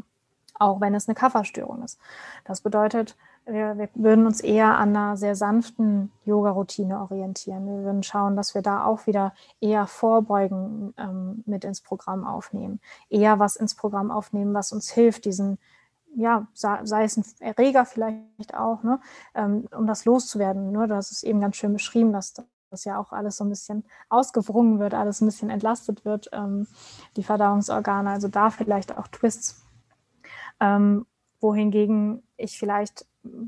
Speaker 2: auch wenn es eine Kafferstörung ist. Das bedeutet, wir, wir würden uns eher an einer sehr sanften Yoga-Routine orientieren. Wir würden schauen, dass wir da auch wieder eher Vorbeugen ähm, mit ins Programm aufnehmen, eher was ins Programm aufnehmen, was uns hilft, diesen ja, sei es ein Erreger vielleicht auch, ne, ähm, um das loszuwerden. Nur, das ist eben ganz schön beschrieben, dass das ja auch alles so ein bisschen ausgewrungen wird, alles ein bisschen entlastet wird, ähm, die Verdauungsorgane. Also da vielleicht auch Twists. Ähm, wohingegen ich vielleicht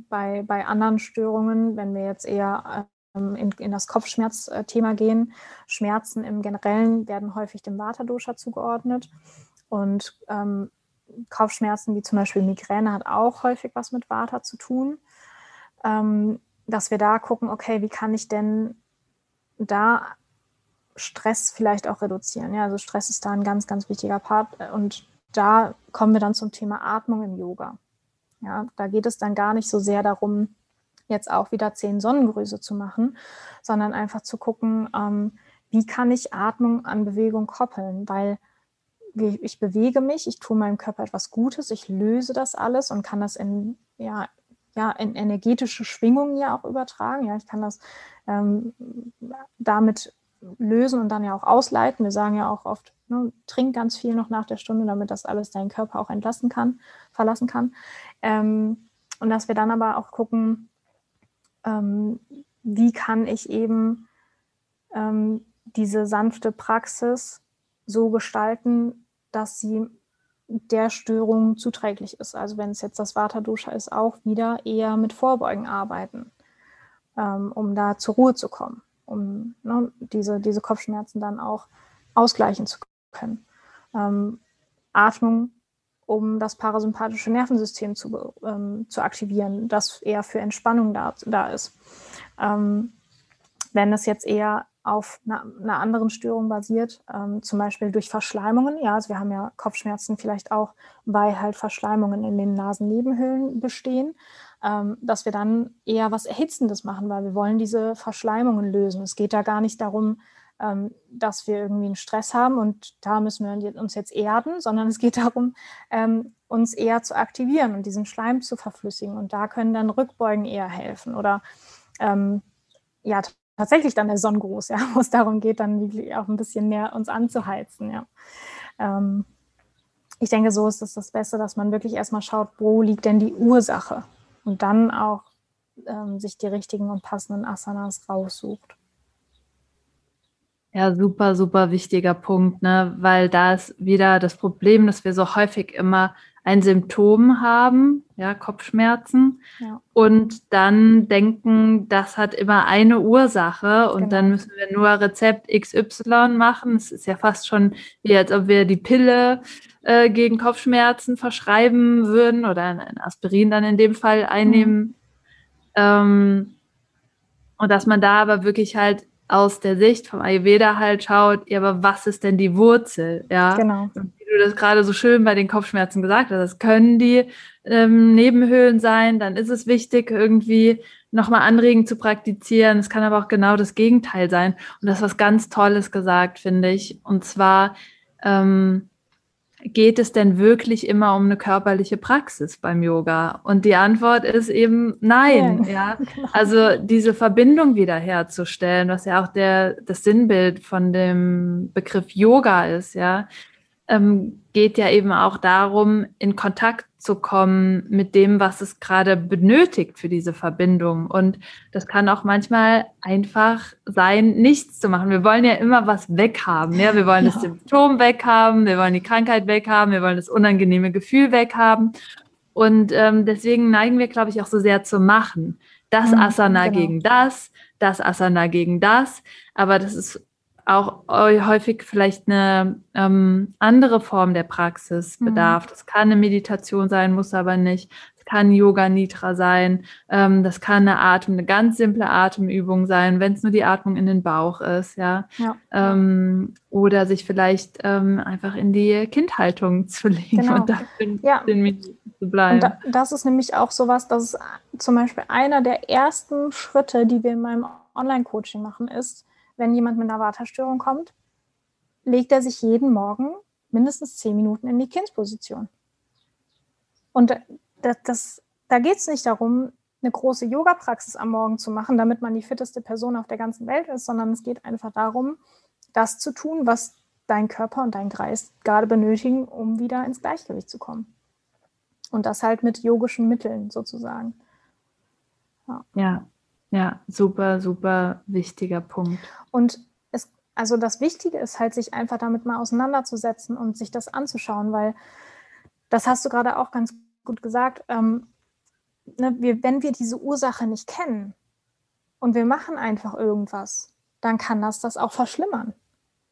Speaker 2: bei, bei anderen Störungen, wenn wir jetzt eher ähm, in, in das Kopfschmerzthema gehen, Schmerzen im Generellen werden häufig dem Vata-Dosha zugeordnet. Und ähm, Kopfschmerzen wie zum Beispiel Migräne hat auch häufig was mit Vata zu tun. Ähm, dass wir da gucken, okay, wie kann ich denn da Stress vielleicht auch reduzieren? Ja, also Stress ist da ein ganz, ganz wichtiger Part. Und da kommen wir dann zum Thema Atmung im Yoga. Ja, da geht es dann gar nicht so sehr darum, jetzt auch wieder zehn Sonnengrüße zu machen, sondern einfach zu gucken, ähm, wie kann ich Atmung an Bewegung koppeln, weil ich bewege mich, ich tue meinem Körper etwas Gutes, ich löse das alles und kann das in, ja, ja, in energetische Schwingungen ja auch übertragen. Ja, ich kann das ähm, damit lösen und dann ja auch ausleiten. Wir sagen ja auch oft, ne, trink ganz viel noch nach der Stunde, damit das alles deinen Körper auch entlassen kann, verlassen kann. Ähm, und dass wir dann aber auch gucken, ähm, wie kann ich eben ähm, diese sanfte Praxis so gestalten, dass sie der Störung zuträglich ist. Also wenn es jetzt das Vata-Dosha ist, auch wieder eher mit Vorbeugen arbeiten, ähm, um da zur Ruhe zu kommen, um ne, diese, diese Kopfschmerzen dann auch ausgleichen zu können. Ähm, Atmung, um das parasympathische Nervensystem zu, ähm, zu aktivieren, das eher für Entspannung da, da ist. Ähm, wenn es jetzt eher auf einer, einer anderen Störung basiert, ähm, zum Beispiel durch Verschleimungen. Ja, also wir haben ja Kopfschmerzen vielleicht auch, weil halt Verschleimungen in den Nasennebenhöhlen bestehen, ähm, dass wir dann eher was Erhitzendes machen, weil wir wollen diese Verschleimungen lösen. Es geht da gar nicht darum, ähm, dass wir irgendwie einen Stress haben und da müssen wir uns jetzt erden, sondern es geht darum, ähm, uns eher zu aktivieren und diesen Schleim zu verflüssigen. Und da können dann Rückbeugen eher helfen oder ähm, ja, tatsächlich dann der Sonnengruß, ja, wo es darum geht, dann auch ein bisschen mehr uns anzuheizen, ja. Ähm, ich denke, so ist es das Beste, dass man wirklich erstmal schaut, wo liegt denn die Ursache und dann auch ähm, sich die richtigen und passenden Asanas raussucht.
Speaker 1: Ja, super, super wichtiger Punkt, ne? weil da ist wieder das Problem, dass wir so häufig immer ein Symptom haben, ja, Kopfschmerzen, ja. und dann denken, das hat immer eine Ursache und genau. dann müssen wir nur Rezept XY machen. Es ist ja fast schon wie, als ob wir die Pille äh, gegen Kopfschmerzen verschreiben würden oder ein Aspirin dann in dem Fall einnehmen. Mhm. Ähm, und dass man da aber wirklich halt aus der Sicht vom Ayurveda halt schaut, ja, aber was ist denn die Wurzel? Ja,
Speaker 2: genau.
Speaker 1: Und wie du das gerade so schön bei den Kopfschmerzen gesagt hast, das können die ähm, Nebenhöhlen sein, dann ist es wichtig, irgendwie nochmal anregen zu praktizieren. Es kann aber auch genau das Gegenteil sein. Und das ist was ganz Tolles gesagt, finde ich. Und zwar, ähm, geht es denn wirklich immer um eine körperliche Praxis beim Yoga? Und die Antwort ist eben nein. Ja. Genau. Also diese Verbindung wiederherzustellen, was ja auch der, das Sinnbild von dem Begriff Yoga ist, ja, ähm, geht ja eben auch darum, in Kontakt zu kommen mit dem, was es gerade benötigt für diese Verbindung. Und das kann auch manchmal einfach sein, nichts zu machen. Wir wollen ja immer was weghaben. Ja? Wir wollen ja. das Symptom weghaben, wir wollen die Krankheit weghaben, wir wollen das unangenehme Gefühl weghaben. Und ähm, deswegen neigen wir, glaube ich, auch so sehr zu machen. Das mhm, Asana genau. gegen das, das Asana gegen das. Aber das ist auch häufig vielleicht eine ähm, andere Form der Praxis mhm. bedarf. Mhm. Das kann eine Meditation sein, muss aber nicht. Es kann Yoga Nidra sein. Ähm, das kann eine Atem, eine ganz simple Atemübung sein, wenn es nur die Atmung in den Bauch ist, ja. ja. Ähm, oder sich vielleicht ähm, einfach in die Kindhaltung zu legen genau. und da in ja. den Minuten zu bleiben. Da,
Speaker 2: das ist nämlich auch sowas, das ist zum Beispiel einer der ersten Schritte, die wir in meinem Online-Coaching machen, ist, wenn jemand mit einer Vata-Störung kommt, legt er sich jeden Morgen mindestens zehn Minuten in die Kindsposition. Und das, das, da geht es nicht darum, eine große Yoga-Praxis am Morgen zu machen, damit man die fitteste Person auf der ganzen Welt ist, sondern es geht einfach darum, das zu tun, was dein Körper und dein Geist gerade benötigen, um wieder ins Gleichgewicht zu kommen. Und das halt mit yogischen Mitteln sozusagen.
Speaker 1: Ja, ja super, super wichtiger Punkt.
Speaker 2: Und es, also das Wichtige ist halt, sich einfach damit mal auseinanderzusetzen und sich das anzuschauen, weil das hast du gerade auch ganz gut gesagt. Ähm, ne, wir, wenn wir diese Ursache nicht kennen und wir machen einfach irgendwas, dann kann das das auch verschlimmern.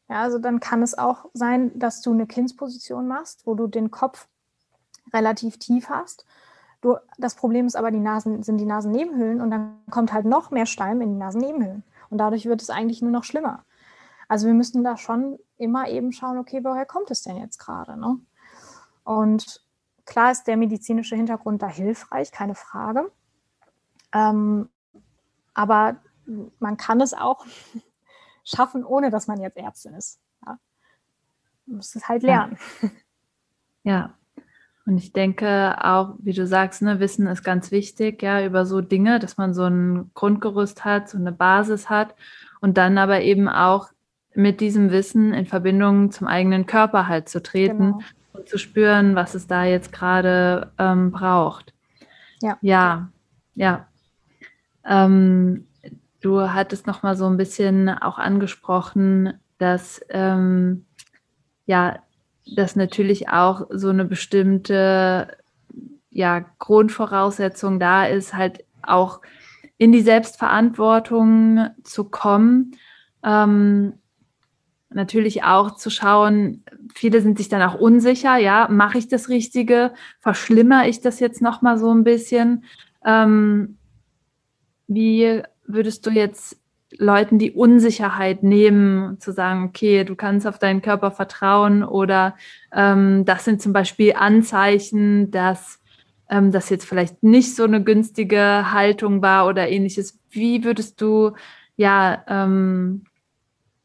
Speaker 2: Ja, also dann kann es auch sein, dass du eine Kindsposition machst, wo du den Kopf relativ tief hast. Du, das Problem ist aber, die Nasen sind die Nasennebenhöhlen und dann kommt halt noch mehr Stein in die Nasennebenhöhlen. Und dadurch wird es eigentlich nur noch schlimmer. Also wir müssen da schon immer eben schauen, okay, woher kommt es denn jetzt gerade? Ne? Und klar ist der medizinische Hintergrund da hilfreich, keine Frage. Ähm, aber man kann es auch schaffen, ohne dass man jetzt Ärztin ist. Ja. Man muss es halt lernen.
Speaker 1: Ja. ja. Und ich denke auch, wie du sagst, ne, Wissen ist ganz wichtig, ja, über so Dinge, dass man so ein Grundgerüst hat, so eine Basis hat und dann aber eben auch mit diesem Wissen in Verbindung zum eigenen Körper halt zu treten genau. und zu spüren, was es da jetzt gerade ähm, braucht. Ja. Ja, ja. Ähm, du hattest noch mal so ein bisschen auch angesprochen, dass ähm, ja dass natürlich auch so eine bestimmte ja, Grundvoraussetzung da ist, halt auch in die Selbstverantwortung zu kommen. Ähm, natürlich auch zu schauen, viele sind sich dann auch unsicher, ja, mache ich das Richtige? Verschlimmere ich das jetzt nochmal so ein bisschen? Ähm, wie würdest du jetzt Leuten die Unsicherheit nehmen, zu sagen, okay, du kannst auf deinen Körper vertrauen oder ähm, das sind zum Beispiel Anzeichen, dass ähm, das jetzt vielleicht nicht so eine günstige Haltung war oder ähnliches. Wie würdest du ja ähm,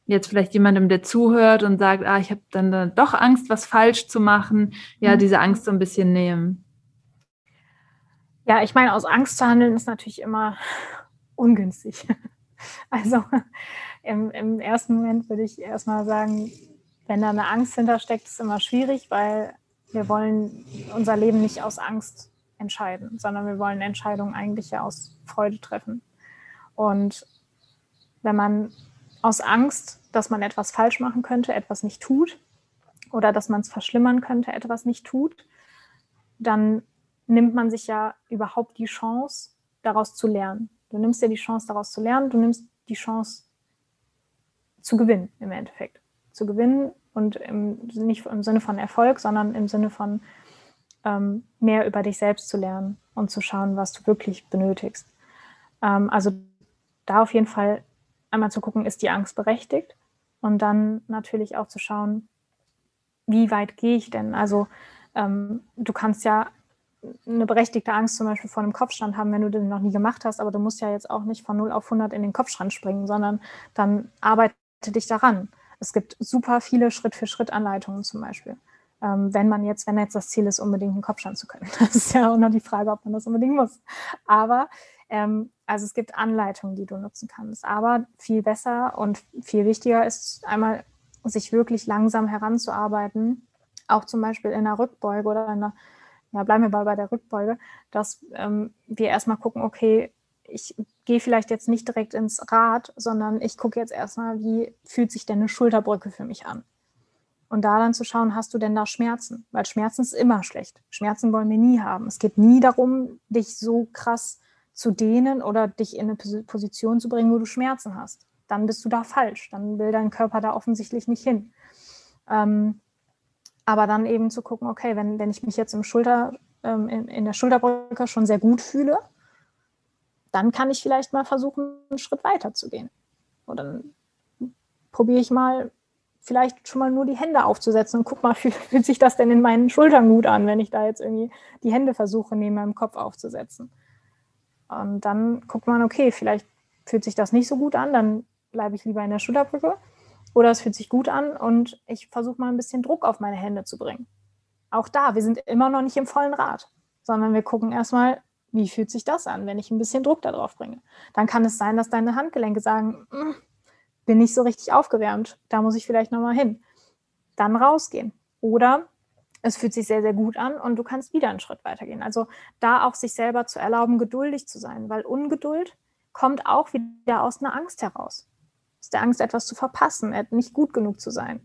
Speaker 1: jetzt vielleicht jemandem, der zuhört und sagt, ah, ich habe dann, doch Angst, was falsch zu machen, ja, mhm. diese Angst so ein bisschen nehmen?
Speaker 2: Ja, ich meine, aus Angst zu handeln ist natürlich immer ungünstig. Also im, im ersten Moment würde ich erstmal sagen, wenn da eine Angst hintersteckt, ist immer schwierig, weil wir wollen unser Leben nicht aus Angst entscheiden, sondern wir wollen Entscheidungen eigentlich ja aus Freude treffen. Und wenn man aus Angst, dass man etwas falsch machen könnte, etwas nicht tut oder dass man es verschlimmern könnte, etwas nicht tut, dann nimmt man sich ja überhaupt die Chance, daraus zu lernen. Du nimmst dir die Chance, daraus zu lernen. Du nimmst die Chance zu gewinnen im Endeffekt. Zu gewinnen und im, nicht im Sinne von Erfolg, sondern im Sinne von ähm, mehr über dich selbst zu lernen und zu schauen, was du wirklich benötigst. Ähm, also da auf jeden Fall einmal zu gucken, ist die Angst berechtigt? Und dann natürlich auch zu schauen, wie weit gehe ich denn? Also ähm, du kannst ja eine berechtigte Angst zum Beispiel vor einem Kopfstand haben, wenn du den noch nie gemacht hast, aber du musst ja jetzt auch nicht von 0 auf 100 in den Kopfstand springen, sondern dann arbeite dich daran. Es gibt super viele Schritt-für-Schritt-Anleitungen zum Beispiel. Ähm, wenn man jetzt, wenn jetzt das Ziel ist, unbedingt einen Kopfstand zu können. Das ist ja auch noch die Frage, ob man das unbedingt muss. Aber ähm, also es gibt Anleitungen, die du nutzen kannst. Aber viel besser und viel wichtiger ist einmal, sich wirklich langsam heranzuarbeiten, auch zum Beispiel in einer Rückbeuge oder in einer ja, bleiben wir mal bei der Rückbeuge, dass ähm, wir erstmal gucken, okay, ich gehe vielleicht jetzt nicht direkt ins Rad, sondern ich gucke jetzt erstmal, wie fühlt sich denn eine Schulterbrücke für mich an? Und da dann zu schauen, hast du denn da Schmerzen? Weil Schmerzen ist immer schlecht. Schmerzen wollen wir nie haben. Es geht nie darum, dich so krass zu dehnen oder dich in eine Position zu bringen, wo du Schmerzen hast. Dann bist du da falsch. Dann will dein Körper da offensichtlich nicht hin. Ähm, aber dann eben zu gucken, okay, wenn, wenn ich mich jetzt im Schulter, ähm, in, in der Schulterbrücke schon sehr gut fühle, dann kann ich vielleicht mal versuchen, einen Schritt weiter zu gehen. Und dann probiere ich mal, vielleicht schon mal nur die Hände aufzusetzen und guck mal, fühlt, sich das denn in meinen Schultern gut an, wenn ich da jetzt irgendwie die Hände versuche, neben meinem Kopf aufzusetzen. Und dann guckt man, okay, vielleicht fühlt sich das nicht so gut an, dann bleibe ich lieber in der Schulterbrücke. Oder es fühlt sich gut an und ich versuche mal ein bisschen Druck auf meine Hände zu bringen. Auch da, wir sind immer noch nicht im vollen Rad. sondern wir gucken erstmal, wie fühlt sich das an, wenn ich ein bisschen Druck darauf bringe. Dann kann es sein, dass deine Handgelenke sagen, mm, bin nicht so richtig aufgewärmt, da muss ich vielleicht nochmal hin. Dann rausgehen. Oder es fühlt sich sehr, sehr gut an und du kannst wieder einen Schritt weitergehen. Also da auch sich selber zu erlauben, geduldig zu sein, weil Ungeduld kommt auch wieder aus einer Angst heraus. Aus der Angst, etwas zu verpassen, nicht gut genug zu sein.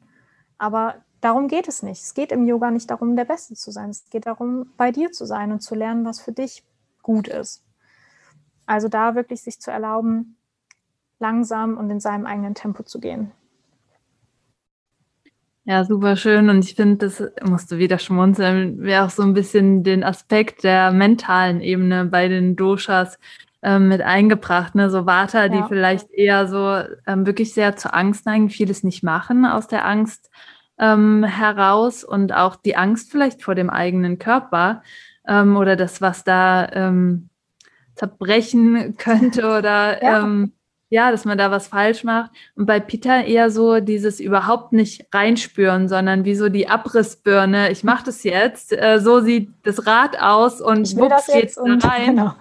Speaker 2: Aber darum geht es nicht. Es geht im Yoga nicht darum, der Beste zu sein. Es geht darum, bei dir zu sein und zu lernen, was für dich gut ist. Also da wirklich sich zu erlauben, langsam und in seinem eigenen Tempo zu gehen.
Speaker 1: Ja, super schön. Und ich finde, das musst du wieder schmunzeln, wäre auch so ein bisschen den Aspekt der mentalen Ebene bei den Doshas ähm, mit eingebracht. Ne? So Vata, ja. die vielleicht eher so ähm, wirklich sehr zur Angst neigen, vieles nicht machen aus der Angst ähm, heraus und auch die Angst vielleicht vor dem eigenen Körper ähm, oder das, was da ähm, zerbrechen könnte oder ja. Ähm, ja, dass man da was falsch macht. Und bei Peter eher so dieses überhaupt nicht reinspüren, sondern wie so die Abrissbirne. Ich mache das jetzt. Äh, so sieht das Rad aus und wups geht's da rein. Genau.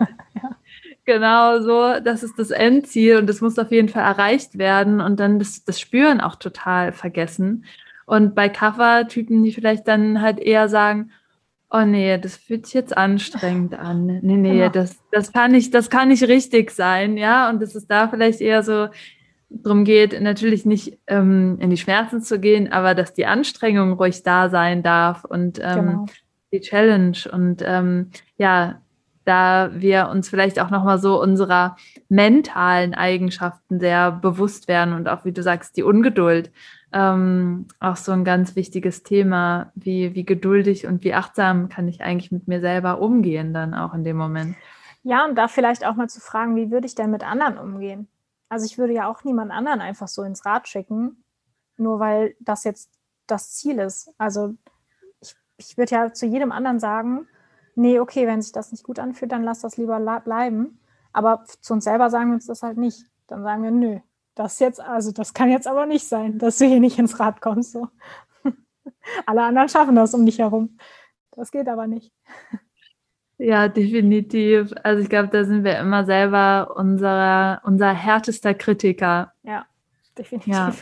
Speaker 1: Genau so, das ist das Endziel und das muss auf jeden Fall erreicht werden und dann das, das Spüren auch total vergessen. Und bei Cover-Typen, die vielleicht dann halt eher sagen, oh nee, das fühlt sich jetzt anstrengend an. Nee, nee, genau. das, das kann nicht, das kann nicht richtig sein, ja. Und dass es da vielleicht eher so darum geht, natürlich nicht ähm, in die Schmerzen zu gehen, aber dass die Anstrengung ruhig da sein darf und ähm, genau. die Challenge. Und ähm, ja, da wir uns vielleicht auch nochmal so unserer mentalen Eigenschaften sehr bewusst werden und auch, wie du sagst, die Ungeduld ähm, auch so ein ganz wichtiges Thema, wie, wie geduldig und wie achtsam kann ich eigentlich mit mir selber umgehen dann auch in dem Moment.
Speaker 2: Ja, und da vielleicht auch mal zu fragen, wie würde ich denn mit anderen umgehen? Also ich würde ja auch niemand anderen einfach so ins Rad schicken, nur weil das jetzt das Ziel ist. Also ich, ich würde ja zu jedem anderen sagen, nee, okay, wenn sich das nicht gut anfühlt, dann lass das lieber bleiben. Aber zu uns selber sagen wir uns das halt nicht. Dann sagen wir, nö, das jetzt, also das kann jetzt aber nicht sein, dass du hier nicht ins Rad kommst. So. Alle anderen schaffen das um dich herum. Das geht aber nicht.
Speaker 1: Ja, definitiv. Also ich glaube, da sind wir immer selber unser, unser härtester Kritiker.
Speaker 2: Ja, definitiv. Ja.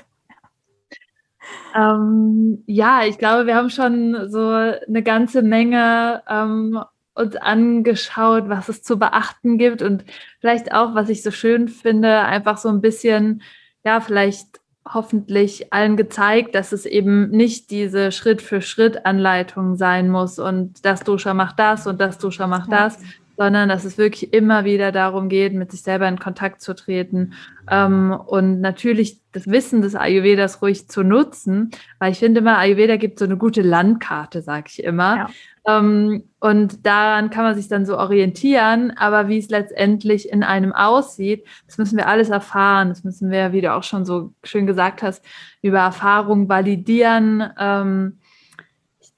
Speaker 1: Ähm, ja, ich glaube, wir haben schon so eine ganze Menge ähm, uns angeschaut, was es zu beachten gibt und vielleicht auch, was ich so schön finde, einfach so ein bisschen, ja, vielleicht hoffentlich allen gezeigt, dass es eben nicht diese Schritt-für-Schritt-Anleitung sein muss und das Dosha macht das und das Dosha macht das, sondern dass es wirklich immer wieder darum geht, mit sich selber in Kontakt zu treten ähm, und natürlich das Wissen des Ayurvedas ruhig zu nutzen, weil ich finde immer, Ayurveda gibt so eine gute Landkarte, sage ich immer. Ja. Ähm, und daran kann man sich dann so orientieren, aber wie es letztendlich in einem aussieht, das müssen wir alles erfahren. Das müssen wir, wie du auch schon so schön gesagt hast, über Erfahrung validieren. Ähm,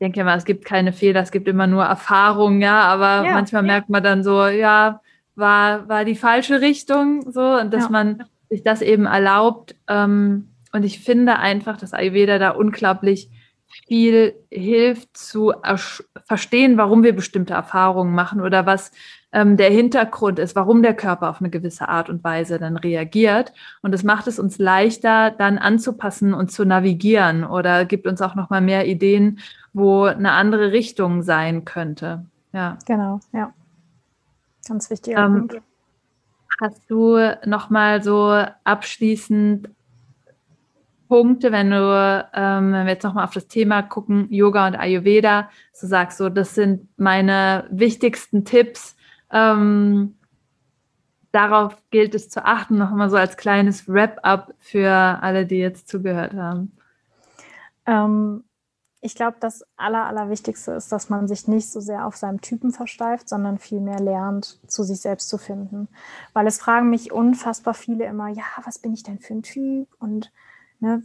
Speaker 1: denke mal, es gibt keine Fehler, es gibt immer nur Erfahrung, ja, aber ja, manchmal ja. merkt man dann so, ja, war, war die falsche Richtung, so, und dass ja. man sich das eben erlaubt. Ähm, und ich finde einfach, dass Ayurveda da unglaublich viel hilft zu verstehen, warum wir bestimmte Erfahrungen machen oder was ähm, der Hintergrund ist, warum der Körper auf eine gewisse Art und Weise dann reagiert. Und es macht es uns leichter, dann anzupassen und zu navigieren oder gibt uns auch noch mal mehr Ideen, wo eine andere Richtung sein könnte. Ja.
Speaker 2: Genau, ja. Ganz wichtiger ähm, Punkt.
Speaker 1: Hast du noch mal so abschließend Punkte, wenn du, ähm, wenn wir jetzt nochmal auf das Thema gucken, Yoga und Ayurveda, so sagst du, das sind meine wichtigsten Tipps. Ähm, darauf gilt es zu achten, nochmal so als kleines Wrap-up für alle, die jetzt zugehört haben.
Speaker 2: Ähm, ich glaube, das Aller, Allerwichtigste ist, dass man sich nicht so sehr auf seinem Typen versteift, sondern vielmehr lernt, zu sich selbst zu finden. Weil es fragen mich unfassbar viele immer, ja, was bin ich denn für ein Typ? Und Ne?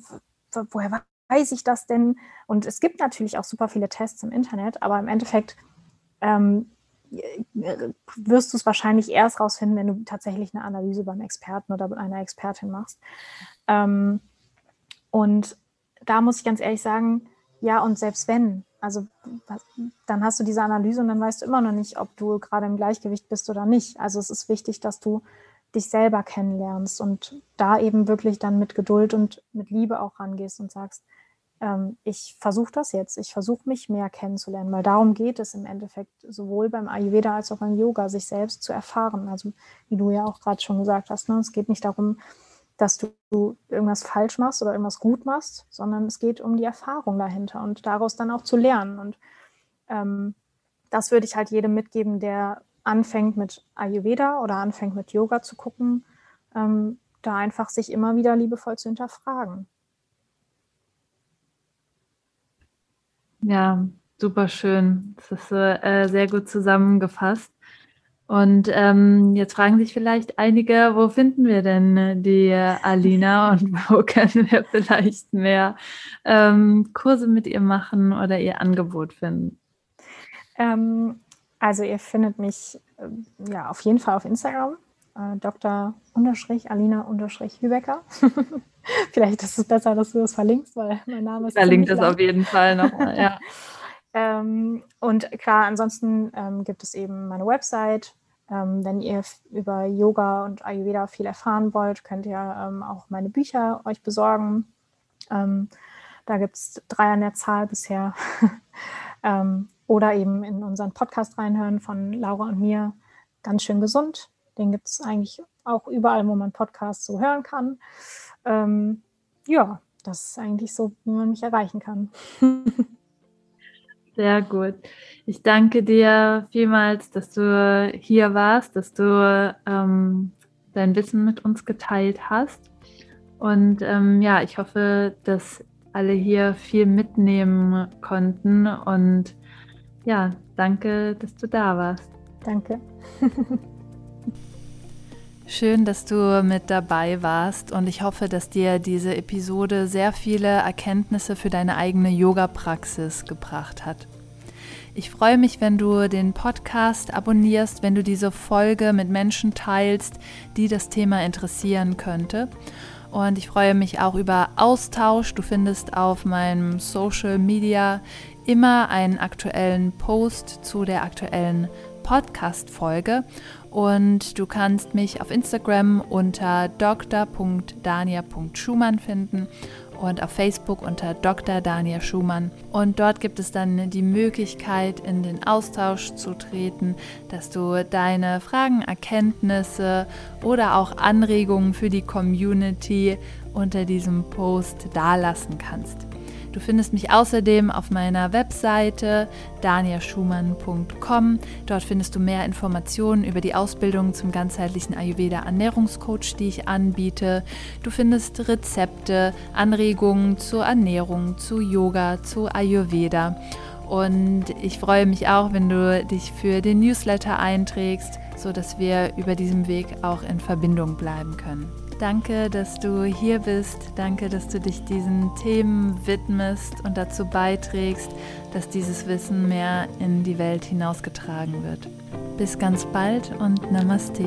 Speaker 2: Woher weiß ich das denn? Und es gibt natürlich auch super viele Tests im Internet, aber im Endeffekt ähm, wirst du es wahrscheinlich erst rausfinden, wenn du tatsächlich eine Analyse beim Experten oder bei einer Expertin machst. Ähm, und da muss ich ganz ehrlich sagen, ja, und selbst wenn, Also dann hast du diese Analyse und dann weißt du immer noch nicht, ob du gerade im Gleichgewicht bist oder nicht. Also es ist wichtig, dass du dich selber kennenlernst und da eben wirklich dann mit Geduld und mit Liebe auch rangehst und sagst, ähm, ich versuche das jetzt, ich versuche mich mehr kennenzulernen, weil darum geht es im Endeffekt sowohl beim Ayurveda als auch beim Yoga, sich selbst zu erfahren. Also wie du ja auch gerade schon gesagt hast, ne? es geht nicht darum, dass du irgendwas falsch machst oder irgendwas gut machst, sondern es geht um die Erfahrung dahinter und daraus dann auch zu lernen. Und ähm, das würde ich halt jedem mitgeben, der anfängt mit Ayurveda oder anfängt mit Yoga zu gucken, ähm, da einfach sich immer wieder liebevoll zu hinterfragen.
Speaker 1: Ja, super schön. Das ist äh, sehr gut zusammengefasst. Und ähm, jetzt fragen sich vielleicht einige, wo finden wir denn äh, die Alina und wo können wir vielleicht mehr ähm, Kurse mit ihr machen oder ihr Angebot finden?
Speaker 2: Ähm, also ihr findet mich äh, ja auf jeden Fall auf Instagram, äh, Dr. Alina Hübecker. vielleicht ist es besser, dass du das verlinkst, weil mein Name ist.
Speaker 1: Verlinkt es auf jeden Fall nochmal, ja.
Speaker 2: Ähm, und klar, ansonsten ähm, gibt es eben meine Website ähm, wenn ihr über Yoga und Ayurveda viel erfahren wollt, könnt ihr ähm, auch meine Bücher euch besorgen. Ähm, da gibt es drei an der Zahl bisher. Ähm, oder eben in unseren Podcast reinhören von Laura und mir. Ganz schön gesund. Den gibt es eigentlich auch überall, wo man Podcasts so hören kann. Ähm, ja, das ist eigentlich so, wie man mich erreichen kann.
Speaker 1: Sehr gut. Ich danke dir vielmals, dass du hier warst, dass du ähm, dein Wissen mit uns geteilt hast. Und ähm, ja, ich hoffe, dass alle hier viel mitnehmen konnten. Und ja, danke, dass du da warst.
Speaker 2: Danke.
Speaker 1: Schön, dass du mit dabei warst und ich hoffe, dass dir diese Episode sehr viele Erkenntnisse für deine eigene Yoga-Praxis gebracht hat. Ich freue mich, wenn du den Podcast abonnierst, wenn du diese Folge mit Menschen teilst, die das Thema interessieren könnte. Und ich freue mich auch über Austausch. Du findest auf meinem Social Media immer einen aktuellen Post zu der aktuellen Podcast-Folge. Und du kannst mich auf Instagram unter dr.dania.schumann finden und auf Facebook unter Dr. Daniel Schumann. Und dort gibt es dann die Möglichkeit, in den Austausch zu treten, dass du deine Fragen, Erkenntnisse oder auch Anregungen für die Community unter diesem Post dalassen kannst. Du findest mich außerdem auf meiner Webseite daniaschumann.com. Dort findest du mehr Informationen über die Ausbildung zum ganzheitlichen Ayurveda Ernährungscoach, die ich anbiete. Du findest Rezepte, Anregungen zur Ernährung, zu Yoga, zu Ayurveda. Und ich freue mich auch, wenn du dich für den Newsletter einträgst, sodass wir über diesem Weg auch in Verbindung bleiben können. Danke, dass du hier bist. Danke, dass du dich diesen Themen widmest und dazu beiträgst, dass dieses Wissen mehr in die Welt hinausgetragen wird. Bis ganz bald und Namaste.